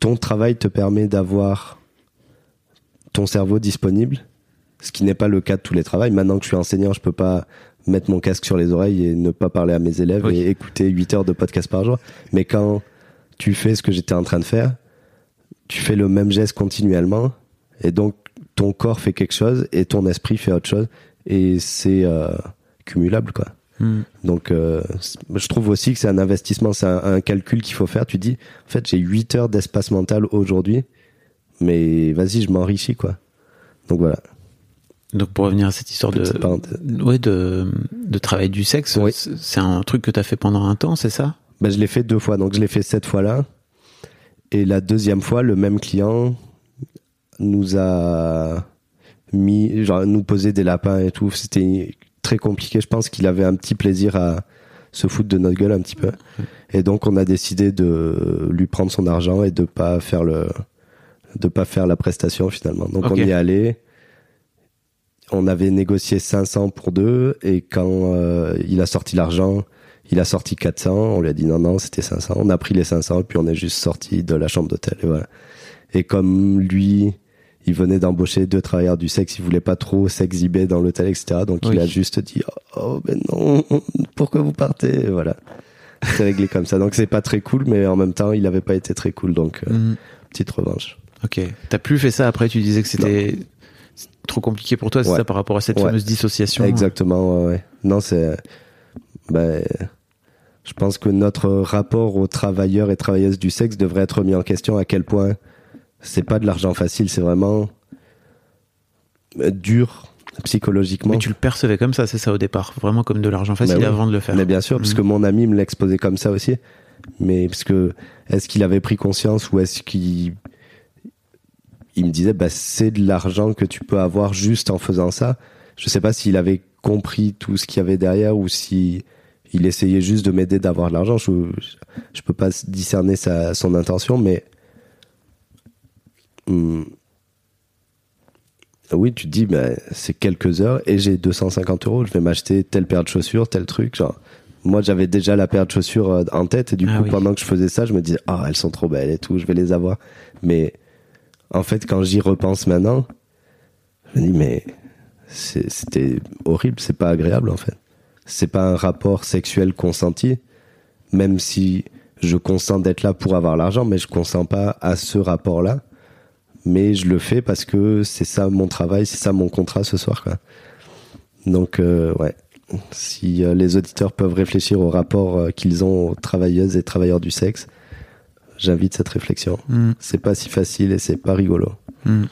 ton travail te permet d'avoir ton cerveau disponible, ce qui n'est pas le cas de tous les travails. Maintenant que je suis enseignant, je peux pas mettre mon casque sur les oreilles et ne pas parler à mes élèves Oui. et écouter 8 heures de podcast par jour. Mais quand tu fais ce que j'étais en train de faire, tu fais le même geste continuellement et donc ton corps fait quelque chose et ton esprit fait autre chose et c'est euh, cumulable quoi. Hmm. Donc, euh, je trouve aussi que c'est un investissement, c'est un, un calcul qu'il faut faire. Tu dis, en fait, j'ai 8 heures d'espace mental aujourd'hui, mais vas-y, je m'enrichis, quoi. Donc voilà. Donc pour revenir à cette histoire de, parenthèse. ouais, de, de travail du sexe, Oui. c'est un truc que tu as fait pendant un temps, c'est ça? Ben, je l'ai fait deux fois, donc je l'ai fait cette fois-là. Et la deuxième fois, le même client nous a mis, genre, nous posait des lapins et tout. C'était très compliqué. Je pense qu'il avait un petit plaisir à se foutre de notre gueule un petit peu. Et donc, on a décidé de lui prendre son argent et de pas faire le, de pas faire la prestation finalement. Donc, on y est allé. On avait négocié 500 pour deux et quand euh, il a sorti l'argent, il a sorti 400. On lui a dit non, non, c'était 500. On a pris les 500 puis on est juste sorti de la chambre d'hôtel et voilà. Et comme lui, il venait d'embaucher deux travailleurs du sexe, il voulait pas trop s'exhiber dans l'hôtel, etc. Donc Oui. il a juste dit oh, ben non, pourquoi vous partez Et Voilà. C'est réglé comme ça. Donc c'est pas très cool, mais en même temps, il avait pas été très cool. Donc euh, Mhm. petite revanche. Ok. T'as plus fait ça après Tu disais que c'était trop compliqué pour toi, c'est Ouais. ça par rapport à cette Ouais. fameuse dissociation Exactement, ouais, ouais. Non, c'est. Ben, je pense que notre rapport aux travailleurs et travailleuses du sexe devrait être mis en question à quel point c'est pas de l'argent facile, c'est vraiment euh, dur psychologiquement. Mais tu le percevais comme ça, c'est ça au départ, vraiment comme de l'argent facile oui. avant de le faire. Mais bien sûr, parce Mhm. que mon ami me l'exposait comme ça aussi. Mais parce que est-ce qu'il avait pris conscience ou est-ce qu'il il me disait bah c'est de l'argent que tu peux avoir juste en faisant ça. Je sais pas s'il avait compris tout ce qu'il y avait derrière ou si il essayait juste de m'aider d'avoir de l'argent. Je, je peux pas discerner sa, son intention, mais hum, oui, tu te dis, bah, c'est quelques heures et j'ai 250 euros. Je vais m'acheter telle paire de chaussures, tel truc. Genre, moi, j'avais déjà la paire de chaussures euh, en tête et du Ah coup, oui. pendant que je faisais ça, je me disais, ah, elles sont trop belles et tout, je vais les avoir. Mais en fait, quand j'y repense maintenant, je me dis, mais c'était horrible, c'est pas agréable en fait. C'est pas un rapport sexuel consenti, même si je consens d'être là pour avoir l'argent, mais je consens pas à ce rapport-là. Mais je le fais parce que c'est ça mon travail, c'est ça mon contrat ce soir. Quoi. Donc, euh, ouais. Si euh, les auditeurs peuvent réfléchir au rapport euh, qu'ils ont aux travailleuses et travailleurs du sexe, j'invite cette réflexion. Mhm. C'est pas si facile et c'est pas rigolo. Mhm.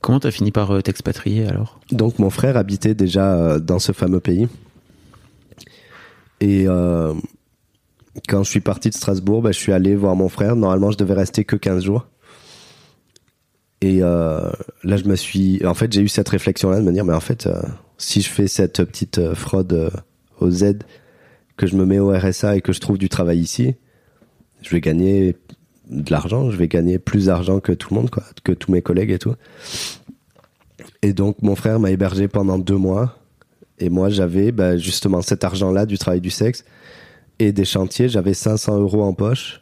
Comment t'as fini par euh, t'expatrier alors? Donc mon frère habitait déjà euh, dans ce fameux pays. Et euh, quand je suis parti de Strasbourg, bah, je suis allé voir mon frère. Normalement, je devais rester que 15 jours. Et là, je me suis... En fait, j'ai eu cette réflexion-là de me dire, mais en fait, si je fais cette petite fraude au Z, que je me mets au RSA et que je trouve du travail ici, je vais gagner de l'argent, je vais gagner plus d'argent que tout le monde, quoi, que tous mes collègues et tout. Et donc mon frère m'a hébergé pendant deux mois. Et moi j'avais bah, justement cet argent-là du travail du sexe et des chantiers. J'avais 500 euros en poche.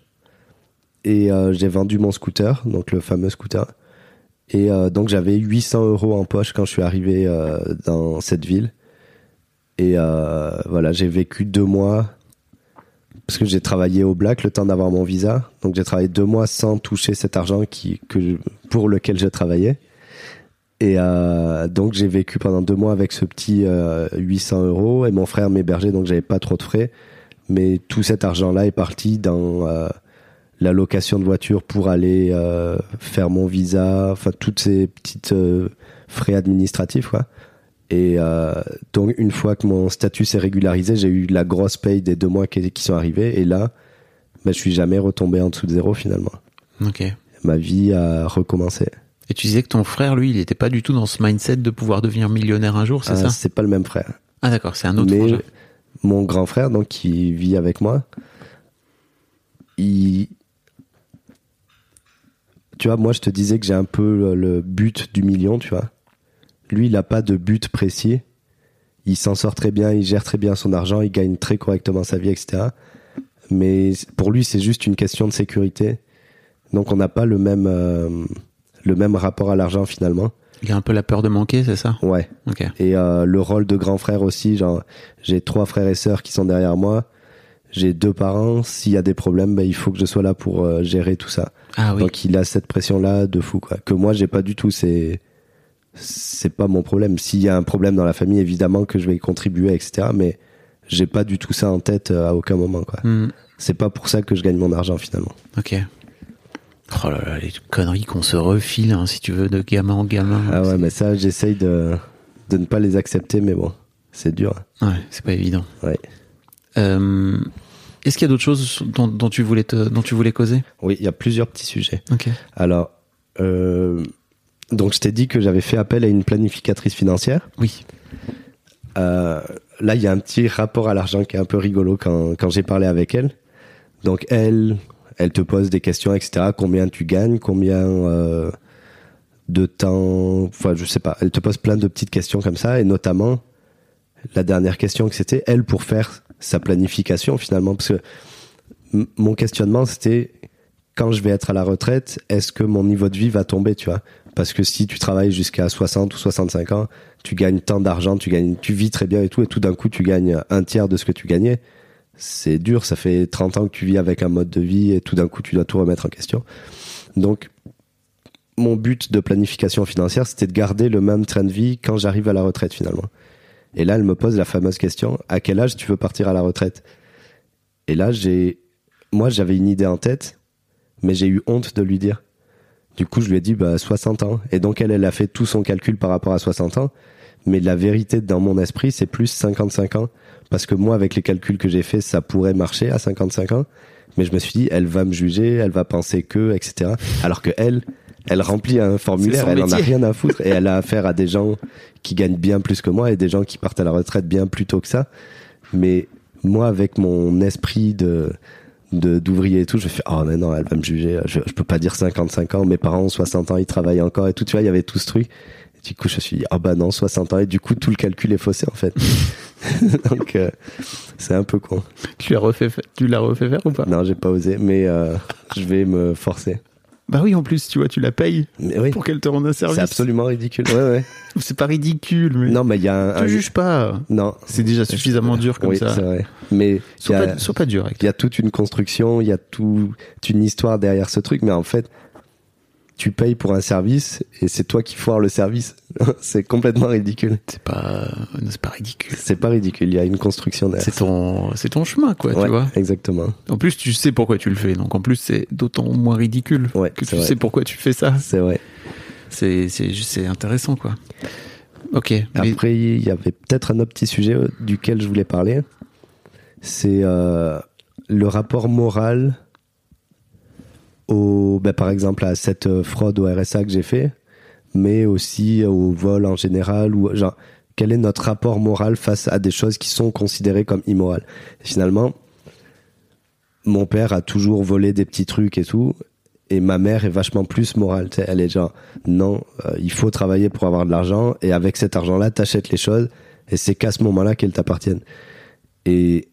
Et euh, j'ai vendu mon scooter, donc le fameux scooter. Et euh, donc j'avais 800 euros en poche quand je suis arrivé euh, dans cette ville. Et voilà, j'ai vécu deux mois parce que j'ai travaillé au black le temps d'avoir mon visa. Donc j'ai travaillé deux mois sans toucher cet argent que pour lequel je travaillais. Et euh, donc j'ai vécu pendant deux mois avec ce petit euh, 800 euros et mon frère m'hébergeait donc j'avais pas trop de frais. Mais tout cet argent-là est parti dans euh, la location de voiture pour aller euh, faire mon visa, enfin toutes ces petites euh, frais administratifs quoi. Et euh, donc une fois que mon statut s'est régularisé, j'ai eu la grosse paye des deux mois qui, qui sont arrivés et là, ben, je suis jamais retombé en dessous de zéro finalement. Ok. Ma vie a recommencé. Et tu disais que ton frère, lui, il était pas du tout dans ce mindset de pouvoir devenir millionnaire un jour, c'est Ah, ça c'est pas le même frère. Ah d'accord, c'est un autre Mais frangin. mon grand frère, donc qui vit avec moi, il, tu vois, moi je te disais que j'ai un peu le but du million, tu vois. Lui, il a pas de but précis. Il s'en sort très bien, il gère très bien son argent, il gagne très correctement sa vie, etc. Mais pour lui, c'est juste une question de sécurité. Donc on n'a pas le même, euh, le même rapport à l'argent finalement. Il a un peu la peur de manquer, c'est ça? Ouais. Et euh, le rôle de grand frère aussi, genre j'ai trois frères et sœurs qui sont derrière moi. J'ai deux parents. S'il y a des problèmes, bah, il faut que je sois là pour euh, gérer tout ça. Ah oui. Donc il a cette pression-là de fou, quoi. Que moi j'ai pas du tout. C'est c'est pas mon problème. S'il y a un problème dans la famille, évidemment que je vais y contribuer, etc. Mais j'ai pas du tout ça en tête euh, à aucun moment, quoi. Hmm. C'est pas pour ça que je gagne mon argent finalement. Ok. Oh là là, les conneries qu'on se refile, hein, si tu veux, de gamin en gamin. Ah ouais, mais ça, j'essaye de, de ne pas les accepter, mais bon, c'est dur. Ouais, c'est pas évident. Ouais. Euh, Est-ce qu'il y a d'autres choses dont, dont tu voulais te, dont tu voulais causer? Oui, il y a plusieurs petits sujets. Ok. Alors, euh, donc je t'ai dit que j'avais fait appel à une planificatrice financière. Oui. Euh, là, il y a un petit rapport à l'argent qui est un peu rigolo quand, quand j'ai parlé avec elle. Donc elle, elle te pose des questions, etc. Combien tu gagnes, combien euh, de temps, enfin je sais pas. Elle te pose plein de petites questions comme ça, et notamment la dernière question que c'était elle pour faire sa planification finalement, parce que mon questionnement c'était quand je vais être à la retraite, est-ce que mon niveau de vie va tomber, tu vois? Parce que si tu travailles jusqu'à 60 ou 65 ans, tu gagnes tant d'argent, tu gagnes, tu vis très bien et tout, et tout d'un coup tu gagnes un tiers de ce que tu gagnais. C'est dur, ça fait 30 ans que tu vis avec un mode de vie et tout d'un coup tu dois tout remettre en question. Donc, mon but de planification financière, c'était de garder le même train de vie quand j'arrive à la retraite finalement. Et là, elle me pose la fameuse question à quel âge tu veux partir à la retraite? Et là, j'ai, moi, j'avais une idée en tête, mais j'ai eu honte de lui dire. Du coup, je lui ai dit bah 60 ans. Et donc elle, elle a fait tout son calcul par rapport à 60 ans. Mais la vérité dans mon esprit, c'est plus 55 ans. Parce que moi, avec les calculs que j'ai fait, ça pourrait marcher à 55 ans. Mais je me suis dit, elle va me juger, elle va penser que, etc. Alors que elle, elle remplit un formulaire, elle en a métier. rien à foutre. Et elle a affaire à des gens qui gagnent bien plus que moi et des gens qui partent à la retraite bien plus tôt que ça. Mais moi, avec mon esprit de de- d'ouvrier et tout, je fais oh mais non, elle va me juger, je, je peux pas dire 55 ans, mes parents ont 60 ans, ils travaillent encore et tout, tu vois, il y avait tout ce truc. Et du coup, je me suis dit ah bah non, 60 ans et du coup tout le calcul est faussé en fait. Donc euh, c'est un peu con. Tu l'as refait, fa- tu l'as refait faire ou pas? Non, j'ai pas osé, mais euh, je vais me forcer. Bah oui, en plus, tu vois, tu la payes Mais oui, pour qu'elle te rende un service. c'est absolument ridicule. Ouais ouais. C'est pas ridicule, mais. Non, mais il y a un, te un- juge pas. non, C'est déjà suffisamment dur comme oui, ça. c'est vrai. Mais Sois, a- pas, sois pas dur Il y a toute une construction, il y a tout, une histoire derrière ce truc, mais en fait, tu payes pour un service et c'est toi qui foires le service. c'est complètement ridicule. C'est pas, c'est pas ridicule. C'est pas ridicule, il y a une construction derrière. C'est ton, c'est ton chemin, quoi, Ouais, tu vois. Exactement. En plus, tu sais pourquoi tu le fais, donc en plus, c'est d'autant moins ridicule Ouais, que tu vrai. sais pourquoi tu fais ça. C'est vrai. C'est, c'est, intéressant, quoi. Ok. Après, il y avait peut-être un autre petit sujet duquel je voulais parler. C'est euh, le rapport moral au, ben, par exemple, à cette euh, fraude au RSA que j'ai fait, mais aussi au vol en général ou genre quel est notre rapport moral face à des choses qui sont considérées comme immorales? Finalement, mon père a toujours volé des petits trucs et tout, et ma mère est vachement plus morale. Elle est genre, non, euh, il faut travailler pour avoir de l'argent, et avec cet argent-là, t'achètes les choses, et c'est qu'à ce moment-là qu'elles t'appartiennent. Et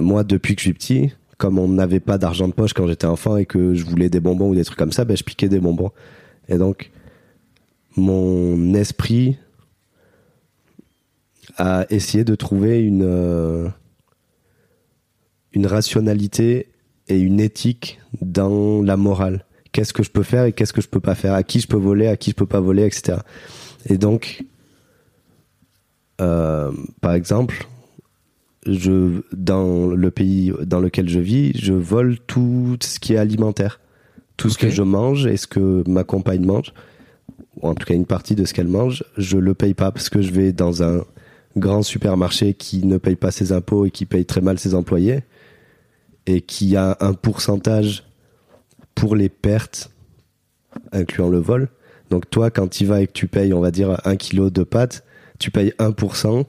moi, depuis que je suis petit, comme on n'avait pas d'argent de poche quand j'étais enfant et que je voulais des bonbons ou des trucs comme ça, ben, je piquais des bonbons. Et donc, mon esprit a essayé de trouver une, euh, une rationalité et une éthique dans la morale. Qu'est-ce que je peux faire et qu'est-ce que je peux pas faire? À qui je peux voler, à qui je peux pas voler, etc. Et donc, euh, par exemple, je, dans le pays dans lequel je vis, je vole tout ce qui est alimentaire. Tout ce que je mange et ce que ma compagne mange, ou en tout cas une partie de ce qu'elle mange, je le paye pas parce que je vais dans un grand supermarché qui ne paye pas ses impôts et qui paye très mal ses employés et qui a un pourcentage pour les pertes, incluant le vol. Donc toi, quand tu vas et que tu payes, on va dire, un kilo de pâtes, tu payes 1%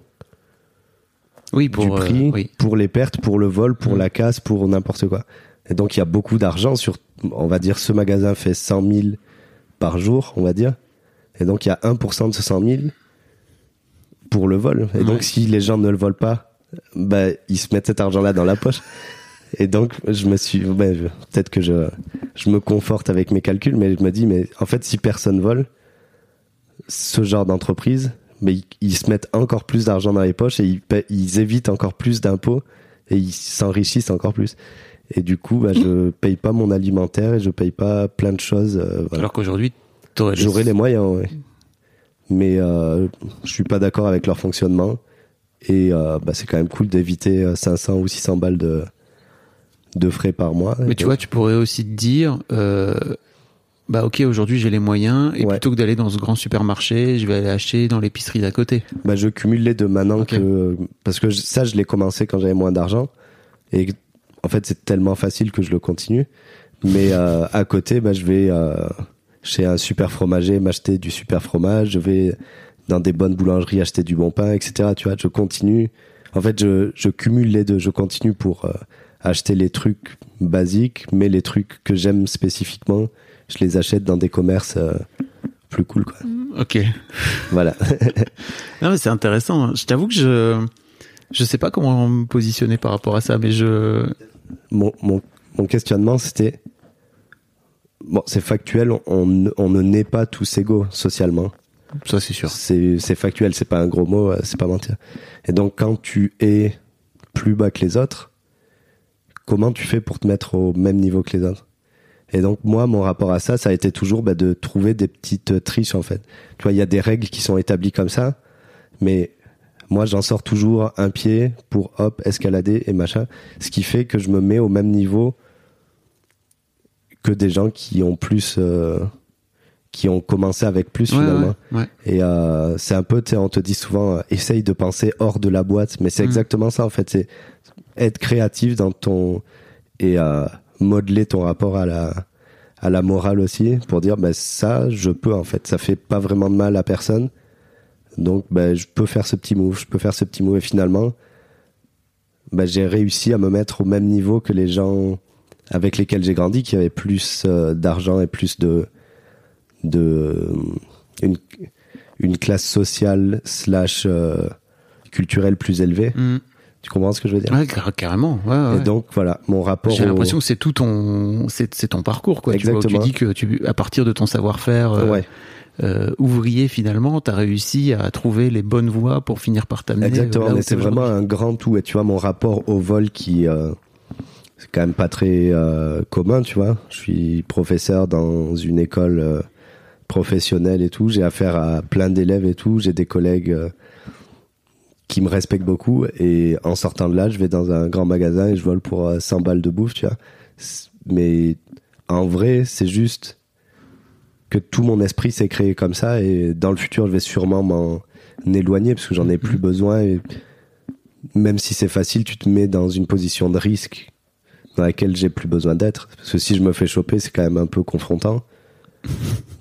oui, pour, du euh, prix oui. pour les pertes, pour le vol, pour Mm. la casse, pour n'importe quoi. Et donc il y a beaucoup d'argent sur, on va dire, ce magasin fait 100 000 par jour, on va dire. Et donc il y a 1% de ce 100 000 pour le vol. Et Ouais. donc si les gens ne le volent pas, bah, ils se mettent cet argent-là dans la poche. Et donc je me suis, je- peut-être que je, je me conforte avec mes calculs, mais je me dis, mais en fait si personne vole, ce genre d'entreprise, mais ils, ils se mettent encore plus d'argent dans les poches et ils, évitent encore plus d'impôts et ils s'enrichissent encore plus. Et du coup, bah, je paye pas mon alimentaire et je paye pas plein de choses. euh, voilà. Alors qu'aujourd'hui, J'aurais les moyens, ouais. mais euh, je suis pas d'accord avec leur fonctionnement. Et euh, bah, c'est quand même cool d'éviter euh, 500 ou 600 balles de, de frais par mois. Mais tu vois, tu pourrais aussi te dire, euh, bah ok, aujourd'hui j'ai les moyens, et Ouais. plutôt que d'aller dans ce grand supermarché, je vais aller acheter dans l'épicerie d'à côté. Bah, je cumule les deux maintenant que parce que ça je l'ai commencé quand j'avais moins d'argent et en fait c'est tellement facile que je le continue. Mais euh, à côté, bah, je vais euh, chez un super fromager m'acheter du super fromage. Je vais dans des bonnes boulangeries acheter du bon pain, etc. Tu vois, je continue. En fait, je, je cumule les deux. Je continue pour euh, acheter les trucs basiques, mais les trucs que j'aime spécifiquement, je les achète dans des commerces euh, plus cool, quoi. Ok. Voilà. Non mais c'est intéressant. Je t'avoue que je je sais pas comment me positionner par rapport à ça, mais je mon, mon, mon questionnement, c'était. Bon, c'est factuel, on, ne- on ne naît pas tous égaux socialement. ça c'est sûr. C'est c'est factuel, c'est pas un gros mot, euh, c'est pas mentir. Et donc, quand tu es plus bas que les autres, comment tu fais pour te mettre au même niveau que les autres? Et donc, moi, mon rapport à ça, ça a été toujours bah, de trouver des petites triches, en fait. Tu vois, il y a des règles qui sont établies comme ça, mais moi, j'en sors toujours un pied pour, hop, escalader et machin. Ce qui fait que je me mets au même niveau que des gens qui ont plus... euh, qui ont commencé avec plus, Ouais, finalement. ouais, ouais. Et euh, c'est un peu, tu sais, on te dit souvent, euh, essaye de penser hors de la boîte, mais c'est Mm. exactement ça en fait. C'est être créatif dans ton et euh, modeler ton rapport à la à la morale aussi pour dire, ben ça, je peux en fait, ça fait pas vraiment de mal à personne, donc ben je peux faire ce petit move, je peux faire ce petit move et finalement, ben j'ai réussi à me mettre au même niveau que les gens avec lesquels j'ai grandi, qui avaient plus euh, d'argent et plus de de une, une classe sociale slash euh, culturelle plus élevée. Mm. Tu comprends ce que je veux dire? Ouais, car- carrément. Ouais, ouais. Et donc voilà, mon rapport. J'ai au- l'impression que c'est tout ton, c'est ton parcours quoi. Tu, vois, Exactement. tu dis que tu, à partir de ton savoir-faire euh, euh, ouvrier finalement, t'as réussi à trouver les bonnes voies pour finir par t'amener. exactement. là où Mais c'est vraiment un grand tout. Et tu vois, mon rapport au vol qui euh, c'est quand même pas très euh, commun. Tu vois, je suis professeur dans une école euh, professionnelle et tout. J'ai affaire à plein d'élèves et tout. J'ai des collègues. Euh, qui me respectent beaucoup. Et en sortant de là je vais dans un grand magasin et je vole pour euh, 100 balles de bouffe tu vois. Mais en vrai c'est juste que tout mon esprit s'est créé comme ça. Et dans le futur je vais sûrement m'en éloigner parce que j'en ai plus besoin. Et même si c'est facile tu te mets dans une position de risque dans laquelle j'ai plus besoin d'être. Parce que si je me fais choper c'est quand même un peu confrontant.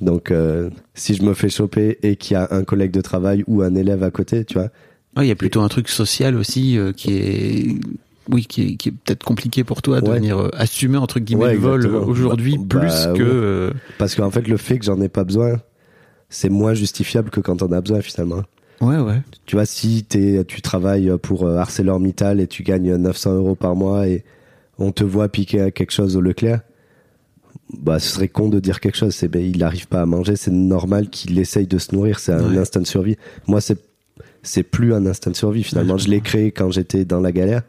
Donc euh, si je me fais choper et qu'il y a un collègue de travail ou un élève à côté tu vois Ouais, il y a plutôt un truc social aussi euh, qui est, oui, qui est, qui est peut-être compliqué pour toi de Ouais. venir euh, assumer entre guillemets Ouais, le vol aujourd'hui Bah, plus bah, que. euh, Parce qu'en fait, le fait que j'en ai pas besoin, c'est moins justifiable que quand on a besoin finalement. Ouais, ouais. Tu vois, si t'es, tu travailles pour euh, ArcelorMittal et tu gagnes 900 euros par mois et on te voit piquer quelque chose au Leclerc, bah, ce serait con de dire quelque chose. C'est, ben, il n'arrive pas à manger, c'est normal qu'il essaye de se nourrir, c'est un instinct de survie. Moi, c'est, c'est plus un instinct de survie finalement. Ouais, je l'ai créé quand j'étais dans la galère.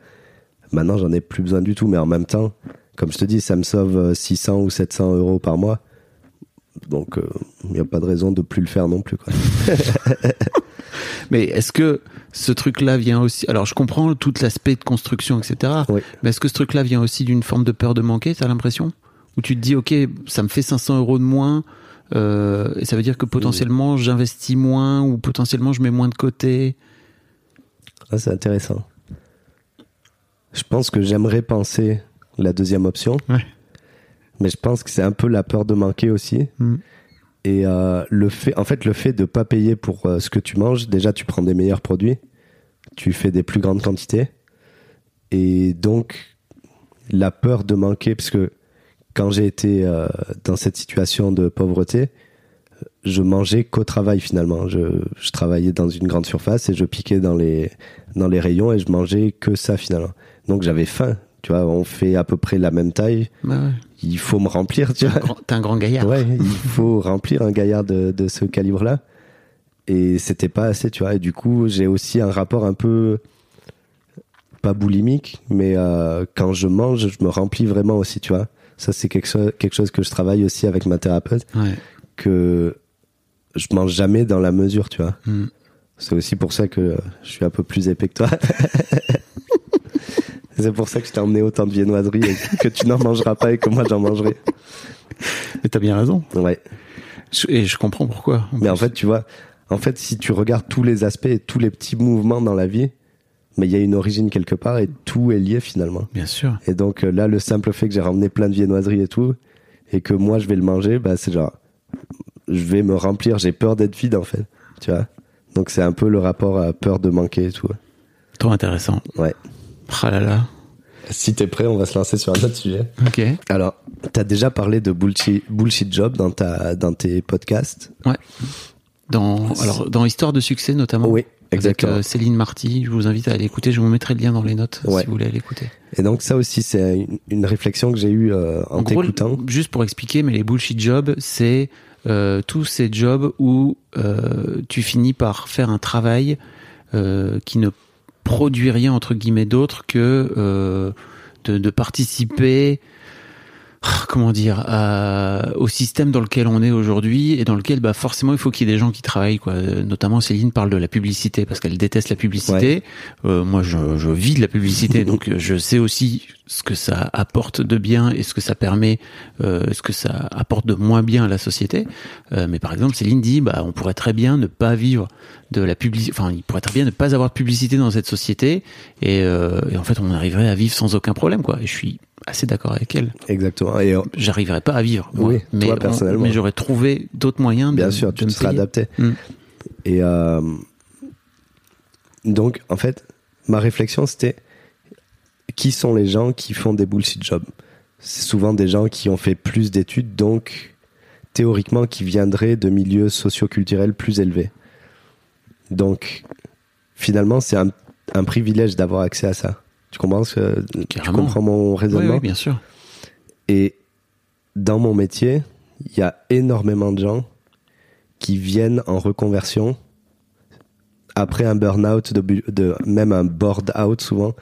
Maintenant, j'en ai plus besoin du tout, mais en même temps, comme je te dis, ça me sauve euh, 600 ou 700 euros par mois. Donc, il n'y a pas de raison de plus le faire non plus. Quoi. Mais est-ce que ce truc-là vient aussi Alors, je comprends tout l'aspect de construction, etc. Oui. Mais est-ce que ce truc-là vient aussi d'une forme de peur de manquer T'as l'impression? Où tu te dis, ok, ça me fait 500 euros de moins, euh, et ça veut dire que potentiellement j'investis moins ou potentiellement je mets moins de côté. Ah, c'est intéressant. Je pense que j'aimerais penser la deuxième option, Ouais. mais je pense que c'est un peu la peur de manquer aussi. Mm. Et euh, le fait, en fait, le fait de pas payer pour euh, ce que tu manges, déjà tu prends des meilleurs produits, tu fais des plus grandes quantités, et donc la peur de manquer, parce que quand j'ai été euh, dans cette situation de pauvreté, je mangeais qu'au travail finalement. Je, je travaillais dans une grande surface et je piquais dans les dans les rayons et je mangeais que ça finalement. Donc j'avais faim. Tu vois, on fait à peu près la même taille. Bah ouais. Il faut me remplir. Tu vois. T'es un grand gaillard. Ouais, il faut remplir un gaillard de, de ce calibre-là. Et c'était pas assez, tu vois. Et du coup, j'ai aussi un rapport un peu pas boulimique, mais euh, quand je mange, je me remplis vraiment aussi, tu vois. Ça, c'est quelque chose, quelque chose que je travaille aussi avec ma thérapeute Ouais. que je mange jamais dans la mesure, tu vois. Hmm. C'est aussi pour ça que je suis un peu plus épais que toi. C'est pour ça que je t'ai emmené autant de viennoiseries et que tu n'en mangeras pas et que moi j'en mangerai. Mais t'as bien raison. Ouais. Et je comprends pourquoi. Mais en fait, tu vois, en fait, si tu regardes tous les aspects et tous les petits mouvements dans la vie, mais il y a une origine quelque part et tout est lié finalement. Bien sûr. Et donc euh, là, le simple fait que j'ai ramené plein de viennoiseries et tout, et que moi je vais le manger, bah c'est genre, je vais me remplir, j'ai peur d'être vide en fait, tu vois. Donc c'est un peu le rapport à peur de manquer et tout. Trop intéressant. Ouais. Ah là là. Si t'es prêt, on va se lancer sur un autre sujet. Ok. Alors, t'as déjà parlé de bullshit, bullshit job dans ta, dans tes podcasts. Ouais. Dans, alors, dans Histoire de succès notamment. Oui, Avec exactement. euh, Céline Marty. Je vous invite à aller écouter. Je vous mettrai le lien dans les notes Ouais. si vous voulez aller écouter. Et donc ça aussi, c'est une, une réflexion que j'ai eue euh, en, t'écoutant. juste pour expliquer, mais les bullshit jobs, c'est euh, tous ces jobs où euh, tu finis par faire un travail euh, qui ne produit rien entre guillemets d'autre que euh, de, de participer. Comment dire à- au système dans lequel on est aujourd'hui et dans lequel bah forcément il faut qu'il y ait des gens qui travaillent quoi. Euh, Notamment Céline parle de la publicité parce qu'elle déteste la publicité. Euh, moi je, je vis de la publicité donc euh, je sais aussi ce que ça apporte de bien et ce que ça permet, euh, ce que ça apporte de moins bien à la société. Euh, mais par exemple, Céline dit, bah, on pourrait très bien ne pas vivre de la publicité, enfin, il pourrait très bien ne pas avoir de publicité dans cette société, et, euh, et en fait, on arriverait à vivre sans aucun problème, quoi. Et je suis assez d'accord avec elle. Exactement. Et J'arriverais pas à vivre, moi. Oui, mais toi, on- personnellement. mais j'aurais trouvé d'autres moyens. bien de, sûr, de tu me te seras payer. adapté. Mm. Et donc, en fait, ma réflexion, c'était qui sont les gens qui font des bullshit jobs? C'est souvent des gens qui ont fait plus d'études, donc théoriquement qui viendraient de milieux socioculturels plus élevés. Donc, finalement, c'est un, un privilège d'avoir accès à ça. Tu comprends, ce tu comprends mon raisonnement oui, bien sûr. Et dans mon métier, il y a énormément de gens qui viennent en reconversion après un burn-out, de, bu- de, même un board-out souvent.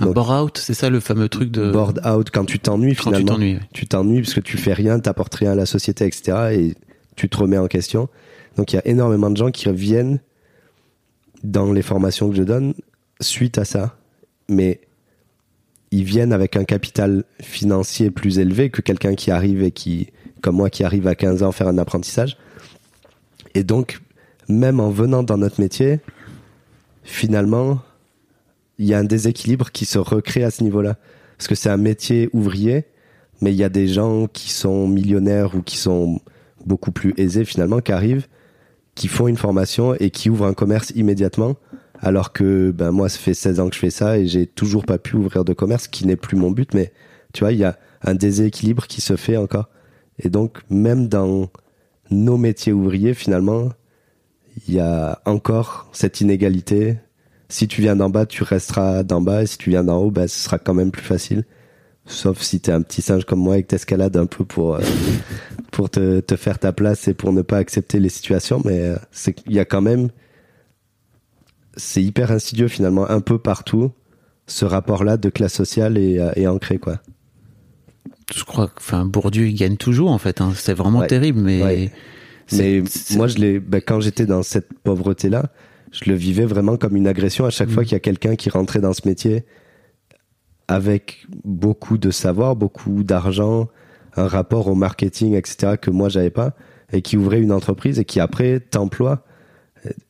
Un Donc, bore-out, c'est ça le fameux truc de. Board-out, quand tu t'ennuies Quand tu finalement. t'ennuies, oui. Tu t'ennuies parce que tu fais rien, t'apportes rien à la société, etc. Et tu te remets en question. Donc il y a énormément de gens qui reviennent dans les formations que je donne suite à ça. Mais ils viennent avec un capital financier plus élevé que quelqu'un qui arrive et qui, comme moi, qui arrive à 15 ans faire un apprentissage. Et donc, même en venant dans notre métier, finalement, il y a un déséquilibre qui se recrée à ce niveau-là. Parce que c'est un métier ouvrier, mais il y a des gens qui sont millionnaires ou qui sont beaucoup plus aisés finalement, qui arrivent, qui font une formation et qui ouvrent un commerce immédiatement. Alors que ben moi, ça fait 16 ans que je fais ça et j'ai toujours pas pu ouvrir de commerce, ce qui n'est plus mon but, mais tu vois, il y a un déséquilibre qui se fait encore. Et donc, même dans nos métiers ouvriers, finalement, il y a encore cette inégalité. Si tu viens d'en bas, tu resteras d'en bas, et si tu viens d'en haut, bah, ce sera quand même plus facile. Sauf si t'es un petit singe comme moi et que t'escalades un peu pour, euh, pour te, te faire ta place et pour ne pas accepter les situations, mais euh, c'est qu'il y a quand même, c'est hyper insidieux finalement, un peu partout, ce rapport-là de classe sociale est, euh, est ancré, quoi. Je crois que, enfin, Bourdieu, il gagne toujours, en fait. hein. C'est vraiment Ouais. terrible, mais. Ouais. Mais moi, je l'ai, ben, quand j'étais dans cette pauvreté-là, je le vivais vraiment comme une agression à chaque Mm. fois qu'il y a quelqu'un qui rentrait dans ce métier avec beaucoup de savoir, beaucoup d'argent, un rapport au marketing, etc., que moi, j'avais pas, et qui ouvrait une entreprise et qui après t'emploie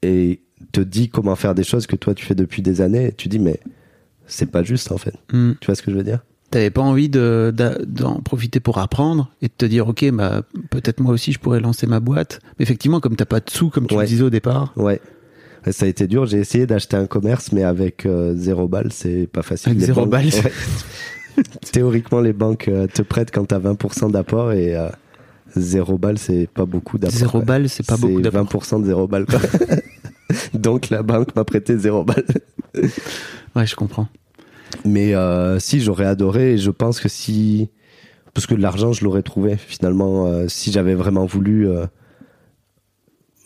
et te dit comment faire des choses que toi, tu fais depuis des années, et tu dis, mais c'est pas juste, en fait. Hmm. Tu vois ce que je veux dire? T'avais pas envie de, d'en profiter pour apprendre et de te dire, ok, bah, peut-être moi aussi je pourrais lancer ma boîte. Mais effectivement, comme t'as pas de sous, comme tu Ouais. le disais au départ, Ouais. Ça a été dur. J'ai essayé d'acheter un commerce, mais avec euh, zéro balle, c'est pas facile. Avec Les zéro balle. Ouais. Théoriquement, les banques euh, te prêtent quand t'as 20% d'apport et euh, zéro balle, c'est pas beaucoup d'apport. zéro quoi. balle, c'est pas beaucoup d'apport. 20% de zéro balle. quoi. Donc la banque m'a prêté zéro balle. Ouais, je comprends. Mais euh, si, j'aurais adoré et je pense que si... Parce que de l'argent, je l'aurais trouvé finalement. euh, si j'avais vraiment voulu...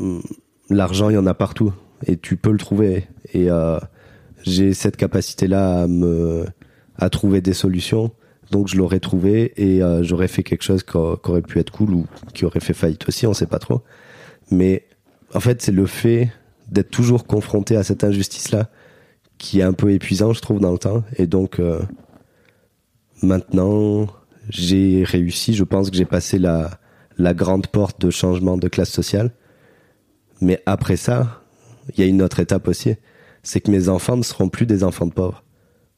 hum, L'argent, il y en a partout. Et tu peux le trouver. Et euh, j'ai cette capacité-là à me à trouver des solutions. Donc je l'aurais trouvé et euh, j'aurais fait quelque chose qui aurait pu être cool ou qui aurait fait faillite aussi, on sait pas trop. Mais en fait, c'est le fait d'être toujours confronté à cette injustice-là qui est un peu épuisant, je trouve, dans le temps. Et donc, euh, maintenant, j'ai réussi. Je pense que j'ai passé la, la grande porte de changement de classe sociale. Mais après ça, il y a une autre étape aussi. C'est que mes enfants ne seront plus des enfants de pauvres.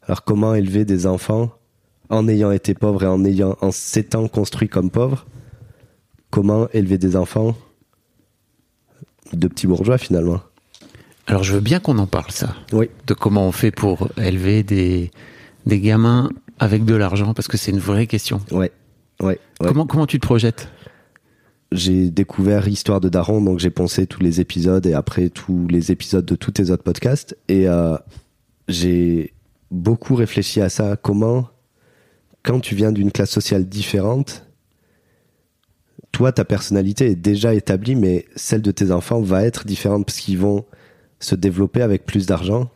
Alors, comment élever des enfants en ayant été pauvres et en ayant, en s'étant construits comme pauvres? Comment élever des enfants de petits bourgeois finalement? Alors je veux bien qu'on en parle ça. Oui. De comment on fait pour élever des, des gamins avec de l'argent, parce que c'est une vraie question. Ouais. Ouais. ouais. Comment, comment tu te projettes? J'ai découvert Histoire de Daron, donc j'ai pensé tous les épisodes et après tous les épisodes de tous tes autres podcasts. Et euh, j'ai beaucoup réfléchi à ça. Comment, quand tu viens d'une classe sociale différente, toi, ta personnalité est déjà établie, mais celle de tes enfants va être différente parce qu'ils vont se développer avec plus d'argent.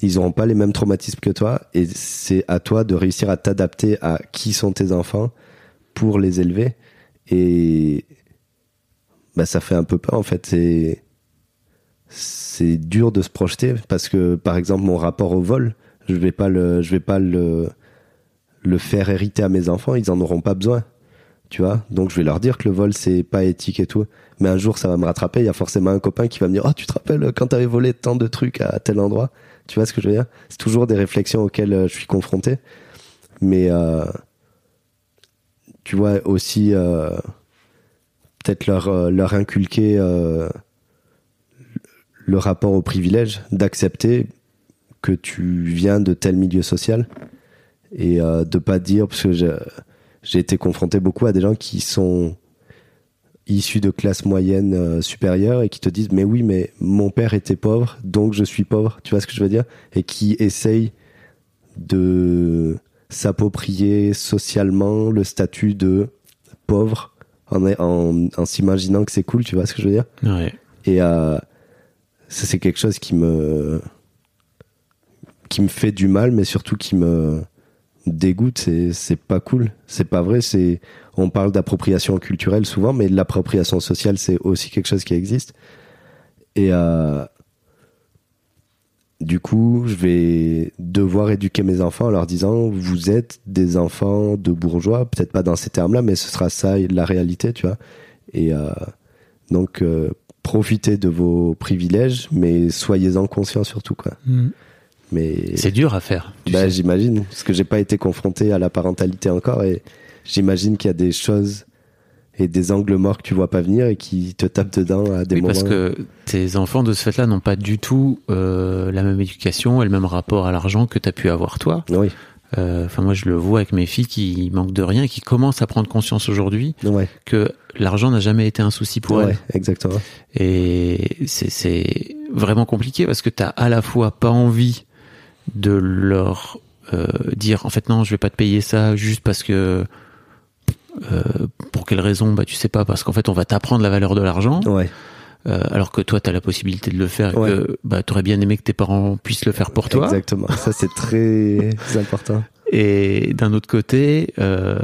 Ils n'auront pas les mêmes traumatismes que toi et c'est à toi de réussir à t'adapter à qui sont tes enfants pour les élever. Et bah, ça fait un peu peur en fait. C'est c'est dur de se projeter parce que par exemple mon rapport au vol, je vais pas le je vais pas le le faire hériter à mes enfants, ils en auront pas besoin. Tu vois? Donc je vais leur dire que le vol c'est pas éthique et tout, mais un jour ça va me rattraper, il y a forcément un copain qui va me dire "Oh, tu te rappelles quand t'avais volé tant de trucs à tel endroit Tu vois ce que je veux dire? C'est toujours des réflexions auxquelles euh, je suis confronté. Mais euh, tu vois aussi euh, peut-être leur, euh, leur inculquer euh, le rapport au privilège, d'accepter que tu viens de tel milieu social et euh, de pas dire, parce que j'ai- été confronté beaucoup à des gens qui sont issus de classes moyennes euh, supérieures et qui te disent mais oui mais mon père était pauvre donc je suis pauvre. Tu vois ce que je veux dire? Et qui essayent de s'approprier socialement le statut de pauvre en, en, en s'imaginant que c'est cool, tu vois ce que je veux dire? Ouais. Et euh, ça, c'est quelque chose qui me qui me fait du mal, mais surtout qui me dégoûte. C'est c'est pas cool, c'est pas vrai. C'est on parle d'appropriation culturelle souvent, mais l'appropriation sociale, c'est aussi quelque chose qui existe. Et euh, du coup, je vais devoir éduquer mes enfants en leur disant vous êtes des enfants de bourgeois, peut-être pas dans ces termes-là, mais ce sera ça la réalité, tu vois. Et euh, donc euh, profitez de vos privilèges, mais soyez-en conscients surtout, quoi. Mais C'est dur à faire. bah, j'imagine, parce que j'ai pas été confronté à la parentalité encore, et j'imagine qu'il y a des choses et des angles morts que tu vois pas venir et qui te tapent dedans à des Oui, moments. parce que tes enfants de ce fait-là n'ont pas du tout euh, la même éducation et le même rapport à l'argent que tu as pu avoir toi. Oui, Euh, Enfin, moi, je le vois avec mes filles qui manquent de rien, et qui commencent à prendre conscience aujourd'hui ouais, que l'argent n'a jamais été un souci pour ouais, elles. exactement. Et c'est- c'est vraiment compliqué parce que tu as à la fois pas envie de leur euh, dire en fait non, je vais pas te payer ça juste parce que pour quelle raison? Bah tu sais pas parce qu'en fait on va t'apprendre la valeur de l'argent Ouais, euh, alors que toi tu as la possibilité de le faire et Ouais. que bah tu aurais bien aimé que tes parents puissent le faire pour toi exactement. Ça, c'est très important. et d'un autre côté euh,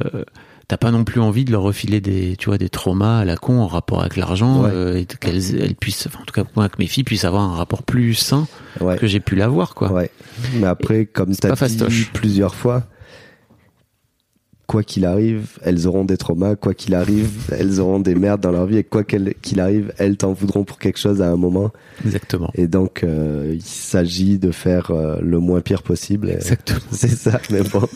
t'as pas non plus envie de leur refiler des tu vois des traumas à la con en rapport avec l'argent Ouais. euh, et qu'elles elles puissent enfin, en tout cas moi que mes filles puissent avoir un rapport plus sain Ouais. que j'ai pu l'avoir quoi. Mais après, comme tu as dit fastoche. plusieurs fois, quoi qu'il arrive, elles auront des traumas, quoi qu'il arrive, elles auront des merdes dans leur vie, et quoi qu'il arrive, elles t'en voudront pour quelque chose à un moment. exactement Et donc, euh, il s'agit de faire euh, le moins pire possible. Exactement C'est ça, mais bon,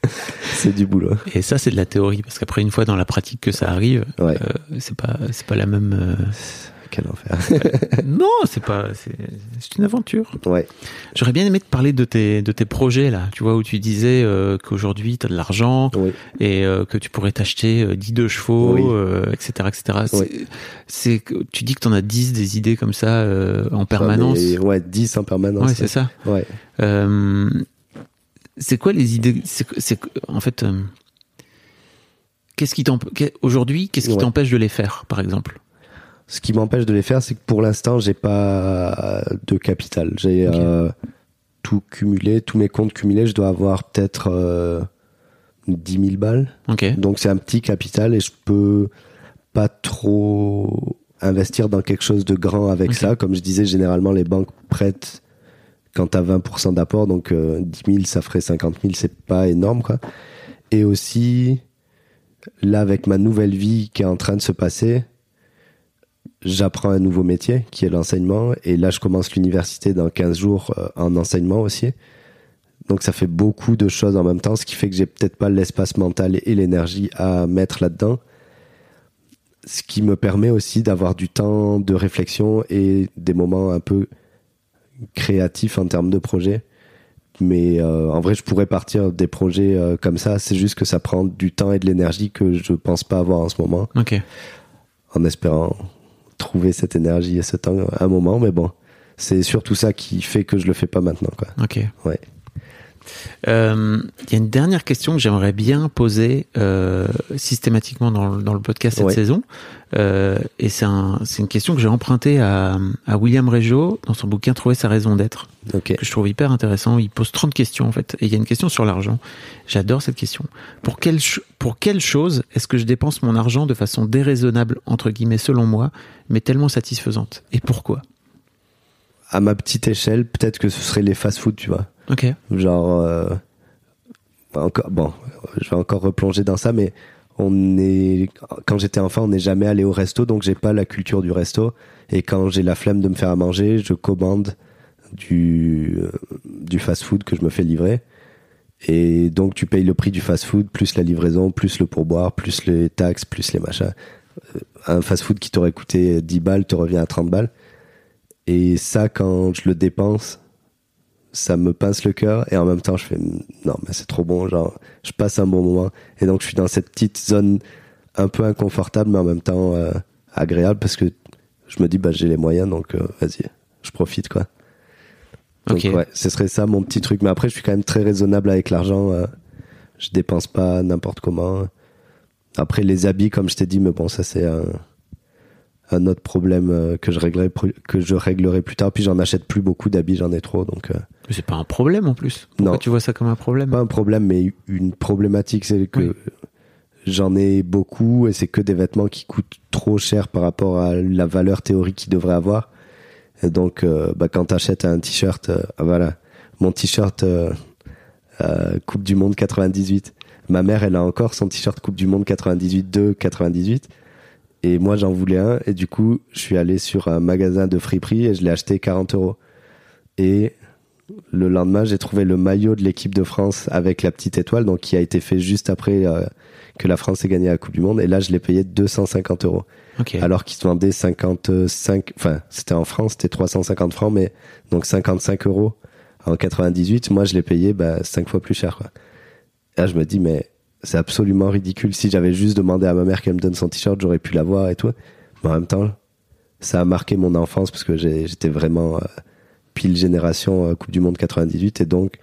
c'est du boulot. et ça c'est de la théorie parce qu'après une fois dans la pratique que ça arrive Ouais. euh, c'est pas c'est pas la même euh, Quel enfer. non c'est pas c'est c'est une aventure ouais. j'aurais bien aimé te parler de tes de tes projets là tu vois où tu disais euh, qu'aujourd'hui tu as de l'argent Oui. et euh, que tu pourrais t'acheter euh, 10 de chevaux, Oui. euh, etc., etc. C'est- Oui. Tu dis que t'en as 10 des idées comme ça euh, en permanence. Mais, ouais, 10 en permanence. ouais, c'est ça. Ouais. Euh, c'est quoi les idées? C'est en fait euh, qu'est-ce qui t'emp- qu'est- aujourd'hui qu'est-ce qui Ouais. t'empêche de les faire par exemple? Ce qui m'empêche de les faire, c'est que pour l'instant, j'ai pas de capital. J'ai euh, tout cumulé, tous mes comptes cumulés, je dois avoir peut-être euh, 10 000 balles. Donc c'est un petit capital et je peux pas trop investir dans quelque chose de grand avec ça. Comme je disais, généralement, les banques prêtent quand tu as 20% d'apport, donc euh, 10 000, ça ferait 50 000, c'est pas énorme, quoi. Et aussi, là, avec ma nouvelle vie qui est en train de se passer, j'apprends un nouveau métier qui est l'enseignement. Et là, je commence l'université dans 15 jours euh, en enseignement aussi. Donc, ça fait beaucoup de choses en même temps, ce qui fait que j'ai peut-être pas l'espace mental et l'énergie à mettre là-dedans. Ce qui me permet aussi d'avoir du temps de réflexion et des moments un peu créatifs en termes de projet. Mais euh, en vrai, je pourrais partir des projets euh, comme ça. C'est juste que ça prend du temps et de l'énergie que je pense pas avoir en ce moment Ok. en espérant trouver cette énergie et ce temps à un moment. Mais bon, c'est surtout ça qui fait que je le fais pas maintenant. Quoi. Ok. Ouais. Euh, Il y a une dernière question que j'aimerais bien poser euh, systématiquement dans, le- dans le podcast cette Ouais. saison. Euh, et c'est un, c'est une question que j'ai empruntée à, à William Régeau dans son bouquin Trouver sa raison d'être, que je trouve hyper intéressant. Il pose 30 questions en fait. Et il y a une question sur l'argent. J'adore cette question. Pour quelle, pour quelle chose est-ce que je dépense mon argent de façon déraisonnable, entre guillemets, selon moi, mais tellement satisfaisante? Et pourquoi? À ma petite échelle, peut-être que ce serait les fast-food, tu vois. Ok. Genre, euh, encore, bon, je vais encore replonger dans ça, mais on est, quand j'étais enfant, on n'est jamais allé au resto, donc j'ai pas la culture du resto. Et quand j'ai la flemme de me faire à manger, je commande du, euh, du fast-food que je me fais livrer. Et donc, tu payes le prix du fast-food, plus la livraison, plus le pourboire, plus les taxes, plus les machins. Euh, Un fast-food qui t'aurait coûté 10 balles te revient à 30 balles. Et ça, quand je le dépense, ça me pince le cœur et en même temps je fais non mais c'est trop bon genre je passe un bon moment. Et donc je suis dans cette petite zone un peu inconfortable mais en même temps euh, agréable parce que je me dis bah j'ai les moyens donc euh, vas-y je profite quoi. Donc Ok. ouais ce serait ça mon petit truc. Mais après je suis quand même très raisonnable avec l'argent euh, je dépense pas n'importe comment. Après les habits comme je t'ai dit mais bon ça c'est un autre problème euh, que je réglerai que je réglerai plus tard puis j'en achète plus beaucoup d'habits j'en ai trop donc euh, Mais c'est pas un problème en plus. Pourquoi Non. tu vois ça comme un problème? Pas un problème, mais une problématique, c'est que Oui. j'en ai beaucoup et c'est que des vêtements qui coûtent trop cher par rapport à la valeur théorique qu'ils devraient avoir. Et donc, euh, bah, quand t'achètes un t-shirt, euh, ah, voilà, mon t-shirt euh, Coupe du Monde 98, ma mère, elle a encore son t-shirt Coupe du Monde 98 de 98. Et moi, j'en voulais un. Et du coup, je suis allé sur un magasin de friperie et je l'ai acheté 40 euros. Et le lendemain, j'ai trouvé le maillot de l'équipe de France avec la petite étoile, donc qui a été fait juste après euh, que la France ait gagné la Coupe du Monde. Et là, je l'ai payé 250 euros. Ok. Alors qu'il se vendait 55, enfin, c'était en France, c'était 350 francs, mais donc 55 euros en 98. Moi, je l'ai payé, bah, 5 fois plus cher, quoi. Et là, je me dis, mais c'est absolument ridicule. Si j'avais juste demandé à ma mère qu'elle me donne son t-shirt, j'aurais pu l'avoir et tout. Mais en même temps, ça a marqué mon enfance parce que j'ai- j'étais vraiment euh, pile génération euh, Coupe du Monde 98 et donc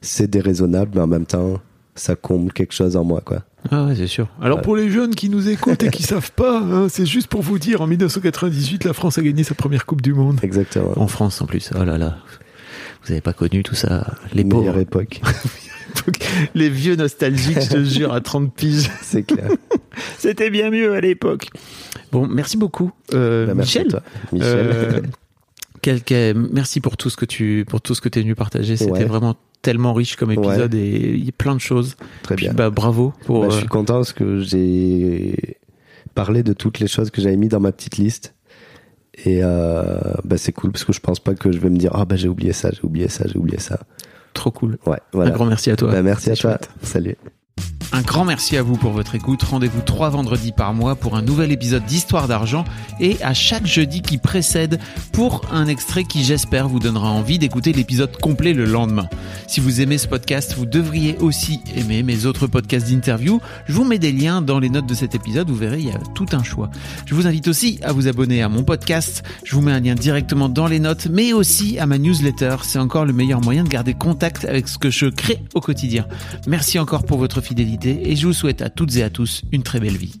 c'est déraisonnable, mais en même temps, ça comble quelque chose en moi, quoi. Ah ouais, c'est sûr. Alors Ouais. pour les jeunes qui nous écoutent et qui savent pas, hein, c'est juste pour vous dire, en 1998, la France a gagné sa première Coupe du Monde. Exactement. En France en plus. Oh là là. Vous avez pas connu tout ça. Les Meilleure pauvres. époque, Les vieux nostalgiques, je te jure, à 30 piges. c'est clair. C'était bien mieux à l'époque. Bon, merci beaucoup, euh, Bah, merci Michel. Michel. Euh, quel- quel- merci pour tout ce que tu pour tout ce que es venu partager. C'était Ouais. vraiment tellement riche comme épisode et il y a plein de choses. Très Puis, bien. bah, bravo pour. Bah, je euh, suis content parce que j'ai parlé de toutes les choses que j'avais mis dans ma petite liste. Et euh, bah, c'est cool parce que je pense pas que je vais me dire Ah bah j'ai oublié ça, j'ai oublié ça, j'ai oublié ça. Trop cool. Ouais, voilà. Un grand merci à toi. Bah, merci à toi. Salut. Un grand merci à vous pour votre écoute. Rendez-vous trois vendredis par mois pour un nouvel épisode d'Histoire d'argent et à chaque jeudi qui précède pour un extrait qui j'espère vous donnera envie d'écouter l'épisode complet le lendemain. Si vous aimez ce podcast, vous devriez aussi aimer mes autres podcasts d'interview. Je vous mets des liens dans les notes de cet épisode, vous verrez, il y a tout un choix. Je vous invite aussi à vous abonner à mon podcast. Je vous mets un lien directement dans les notes, mais aussi à ma newsletter. C'est encore le meilleur moyen de garder contact avec ce que je crée au quotidien. Merci encore pour votre fidélité et je vous souhaite à toutes et à tous une très belle vie.